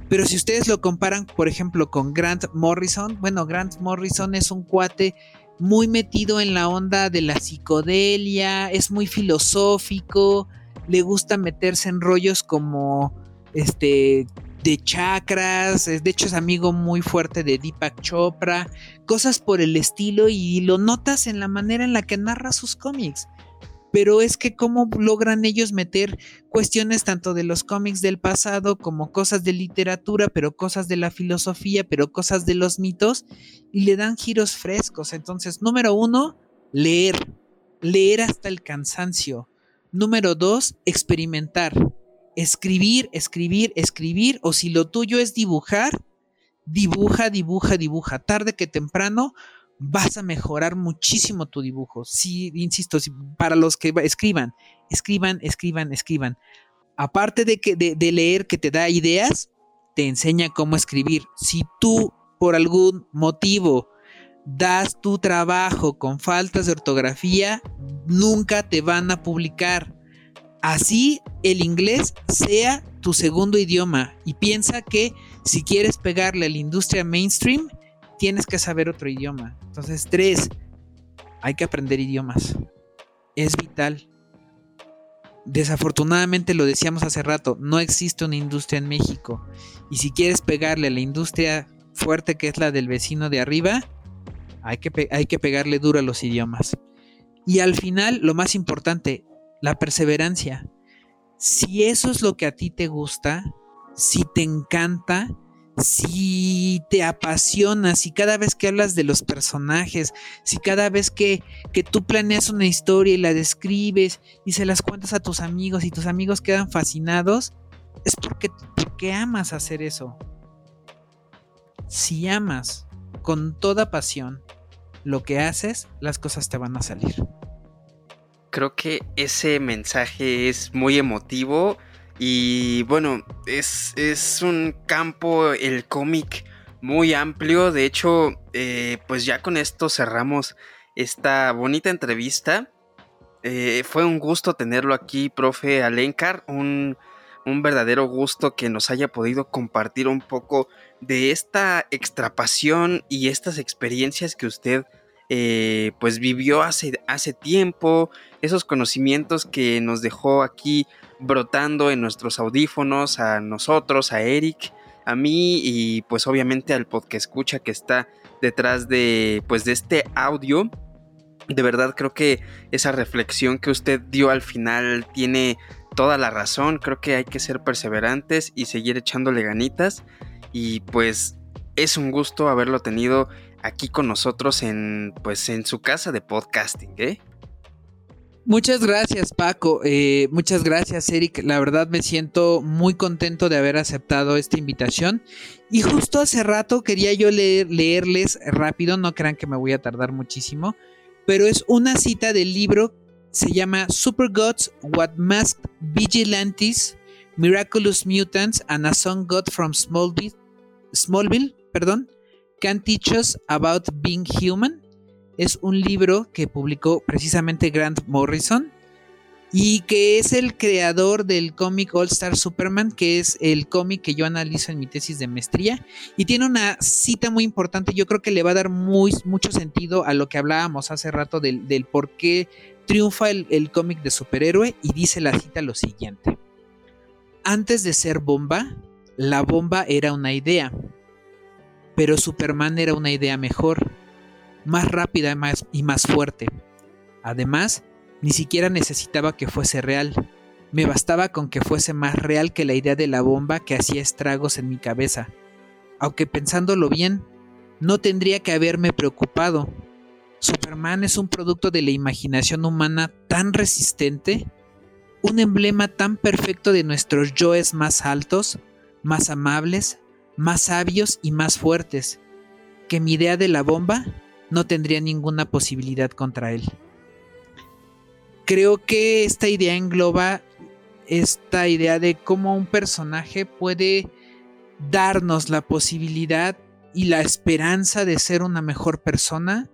S3: Pero si ustedes lo comparan, por ejemplo, con Grant Morrison, bueno, Grant Morrison es un cuate muy metido en la onda de la psicodelia, es muy filosófico, le gusta meterse en rollos como este de chakras, de hecho es amigo muy fuerte de Deepak Chopra, cosas por el estilo y lo notas en la manera en la que narra sus cómics pero es que cómo logran ellos meter cuestiones tanto de los cómics del pasado como cosas de literatura, pero cosas de la filosofía, pero cosas de los mitos, y le dan giros frescos. Entonces, número uno, leer, leer hasta el cansancio. Número dos, experimentar, escribir, escribir, escribir, o si lo tuyo es dibujar, dibuja, dibuja, dibuja, tarde que temprano vas a mejorar muchísimo tu dibujo. Sí, insisto, para los que escriban, escriban, escriban, escriban. Aparte de, que, de, leer que te da ideas, te enseña cómo escribir. Si tú, por algún motivo, das tu trabajo con faltas de ortografía, nunca te van a publicar. Así el inglés sea tu segundo idioma y piensa que si quieres pegarle a la industria mainstream, tienes que saber otro idioma. Entonces, tres, hay que aprender idiomas. Es vital. Desafortunadamente lo decíamos hace rato, no existe una industria en México. Y si quieres pegarle a la industria fuerte que es la del vecino de arriba, hay que, hay que pegarle duro a los idiomas. Y al final, lo más importante, la perseverancia. Si eso es lo que a ti te gusta, si te encanta, si te apasiona, si cada vez que hablas de los personajes, si cada vez que, que, tú planeas una historia y la describes y se las cuentas a tus amigos y tus amigos quedan fascinados, es porque, porque amas hacer eso. Si amas con toda pasión lo que haces, las cosas te van a salir.
S2: Creo que ese mensaje es muy emotivo y bueno, es, un campo, el cómic, muy amplio. De hecho, eh, pues ya con esto cerramos esta bonita entrevista. Eh, fue un gusto tenerlo aquí, profe Alencar. Un, un verdadero gusto que nos haya podido compartir un poco de esta extra pasión y estas experiencias que usted eh, pues vivió hace, hace tiempo, esos conocimientos que nos dejó aquí brotando en nuestros audífonos, a nosotros, a Eric, a mí y pues obviamente al podcast escucha que está detrás de pues de este audio. De verdad creo que esa reflexión que usted dio al final tiene toda la razón. Creo que hay que ser perseverantes y seguir echándole ganitas. Y pues es un gusto haberlo tenido aquí con nosotros en pues en su casa de podcasting, ¿eh?
S3: Muchas gracias, Paco. Eh, muchas gracias, Eric. La verdad me siento muy contento de haber aceptado esta invitación. Y justo hace rato quería yo leerles rápido, no crean que me voy a tardar muchísimo, pero es una cita del libro, se llama Super Gods, What Masked Vigilantes, Miraculous Mutants and a Song God from Smallville, Smallville perdón, Can Teach Us About Being Human es un libro que publicó precisamente Grant Morrison y que es el creador del cómic All Star Superman, que es el cómic que yo analizo en mi tesis de maestría. Y tiene una cita muy importante, yo creo que le va a dar muy, mucho sentido a lo que hablábamos hace rato del, por qué triunfa el, el cómic de superhéroe. Y dice la cita lo siguiente. Antes de ser bomba, la bomba era una idea, pero Superman era una idea mejor más rápida y más fuerte. Además, ni siquiera necesitaba que fuese real. Me bastaba con que fuese más real que la idea de la bomba que hacía estragos en mi cabeza. Aunque pensándolo bien, no tendría que haberme preocupado. Superman es un producto de la imaginación humana tan resistente, un emblema tan perfecto de nuestros yoes más altos, más amables, más sabios y más fuertes, que mi idea de la bomba no tendría ninguna posibilidad contra él. creo que esta idea engloba esta idea de cómo un personaje puede darnos la posibilidad y la esperanza de ser una mejor persona,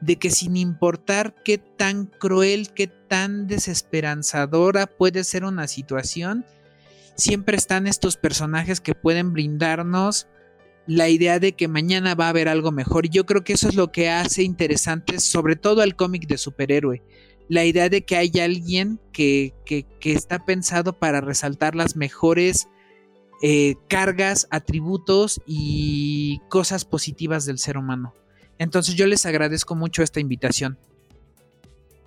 S3: de que sin importar qué tan cruel, qué tan desesperanzadora puede ser una situación, siempre están estos personajes que pueden brindarnos la idea de que mañana va a haber algo mejor. Yo creo que eso es lo que hace interesante, sobre todo al cómic de superhéroe. La idea de que hay alguien que, que, está pensado para resaltar las mejores eh, cargas, atributos y cosas positivas del ser humano. Entonces yo les agradezco mucho esta invitación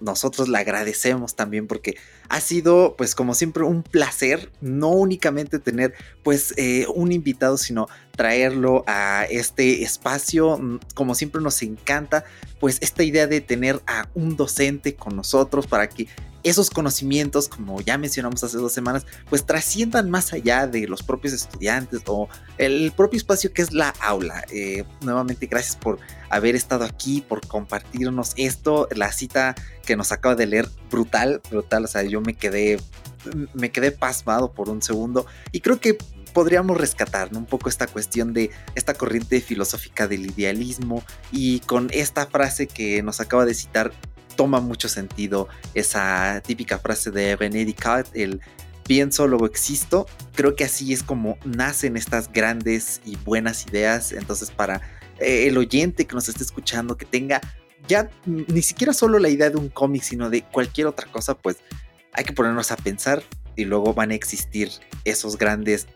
S1: nosotros le agradecemos también porque ha sido pues como siempre un placer no únicamente tener pues eh, un invitado sino traerlo a este espacio. Mm, como siempre nos encanta pues esta idea de tener a un docente con nosotros para que esos conocimientos, como ya mencionamos hace dos semanas, pues trasciendan más allá de los propios estudiantes o el propio espacio que es la aula. Eh, nuevamente, gracias por haber estado aquí, por compartirnos esto. La cita que nos acaba de leer, brutal, brutal. O sea, yo me quedé, me quedé pasmado por un segundo y creo que podríamos rescatar un poco esta cuestión de esta corriente filosófica del idealismo y con esta frase que nos acaba de citar toma mucho sentido esa típica frase de René Descartes, el pienso, luego existo. Creo que así es como nacen estas grandes y buenas ideas. Entonces, para eh, el oyente que nos esté escuchando, que tenga ya ni siquiera solo la idea de un cómic, sino de cualquier otra cosa, pues hay que ponernos a pensar y luego van a existir esos grandes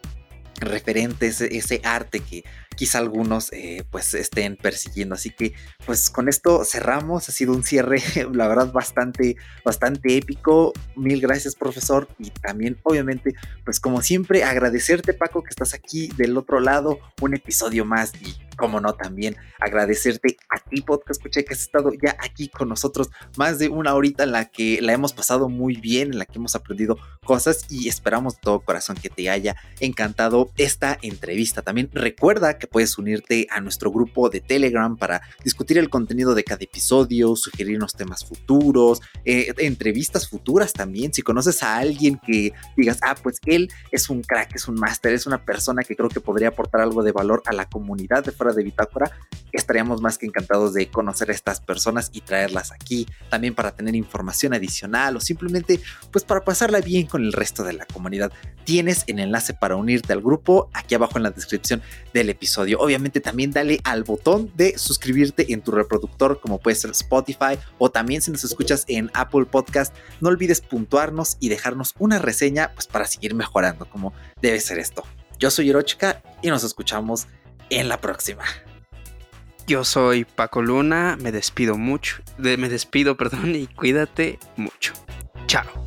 S1: referentes, ese arte que quizá algunos eh, pues estén persiguiendo. Así que pues con esto cerramos. Ha sido un cierre, la verdad, bastante, bastante épico. Mil gracias, profesor. Y también, obviamente, pues como siempre, agradecerte, Paco, que estás aquí del otro lado. Un episodio más y como no, también agradecerte a ti, podcast, escuché que has estado ya aquí con nosotros más de una horita en la que la hemos pasado muy bien, en la que hemos aprendido cosas y esperamos de todo corazón que te haya encantado esta entrevista. También recuerda que puedes unirte a nuestro grupo de Telegram para discutir el contenido de cada episodio, sugerirnos temas futuros, eh, entrevistas futuras también. Si conoces a alguien que digas, ah, pues él es un crack, es un máster, es una persona que creo que podría aportar algo de valor a la comunidad de de Bitácora, estaríamos más que encantados de conocer a estas personas y traerlas aquí, también para tener información adicional o simplemente pues para pasarla bien con el resto de la comunidad. Tienes el enlace para unirte al grupo aquí abajo en la descripción del episodio. Obviamente también dale al botón de suscribirte en tu reproductor como puede ser Spotify o también si nos escuchas en Apple Podcast, no olvides puntuarnos y dejarnos una reseña pues para seguir mejorando como debe ser esto. Yo soy Hirochika y nos escuchamos en la próxima.
S2: Yo soy Paco Luna, me despido mucho, me despido, perdón, y cuídate mucho. Chao.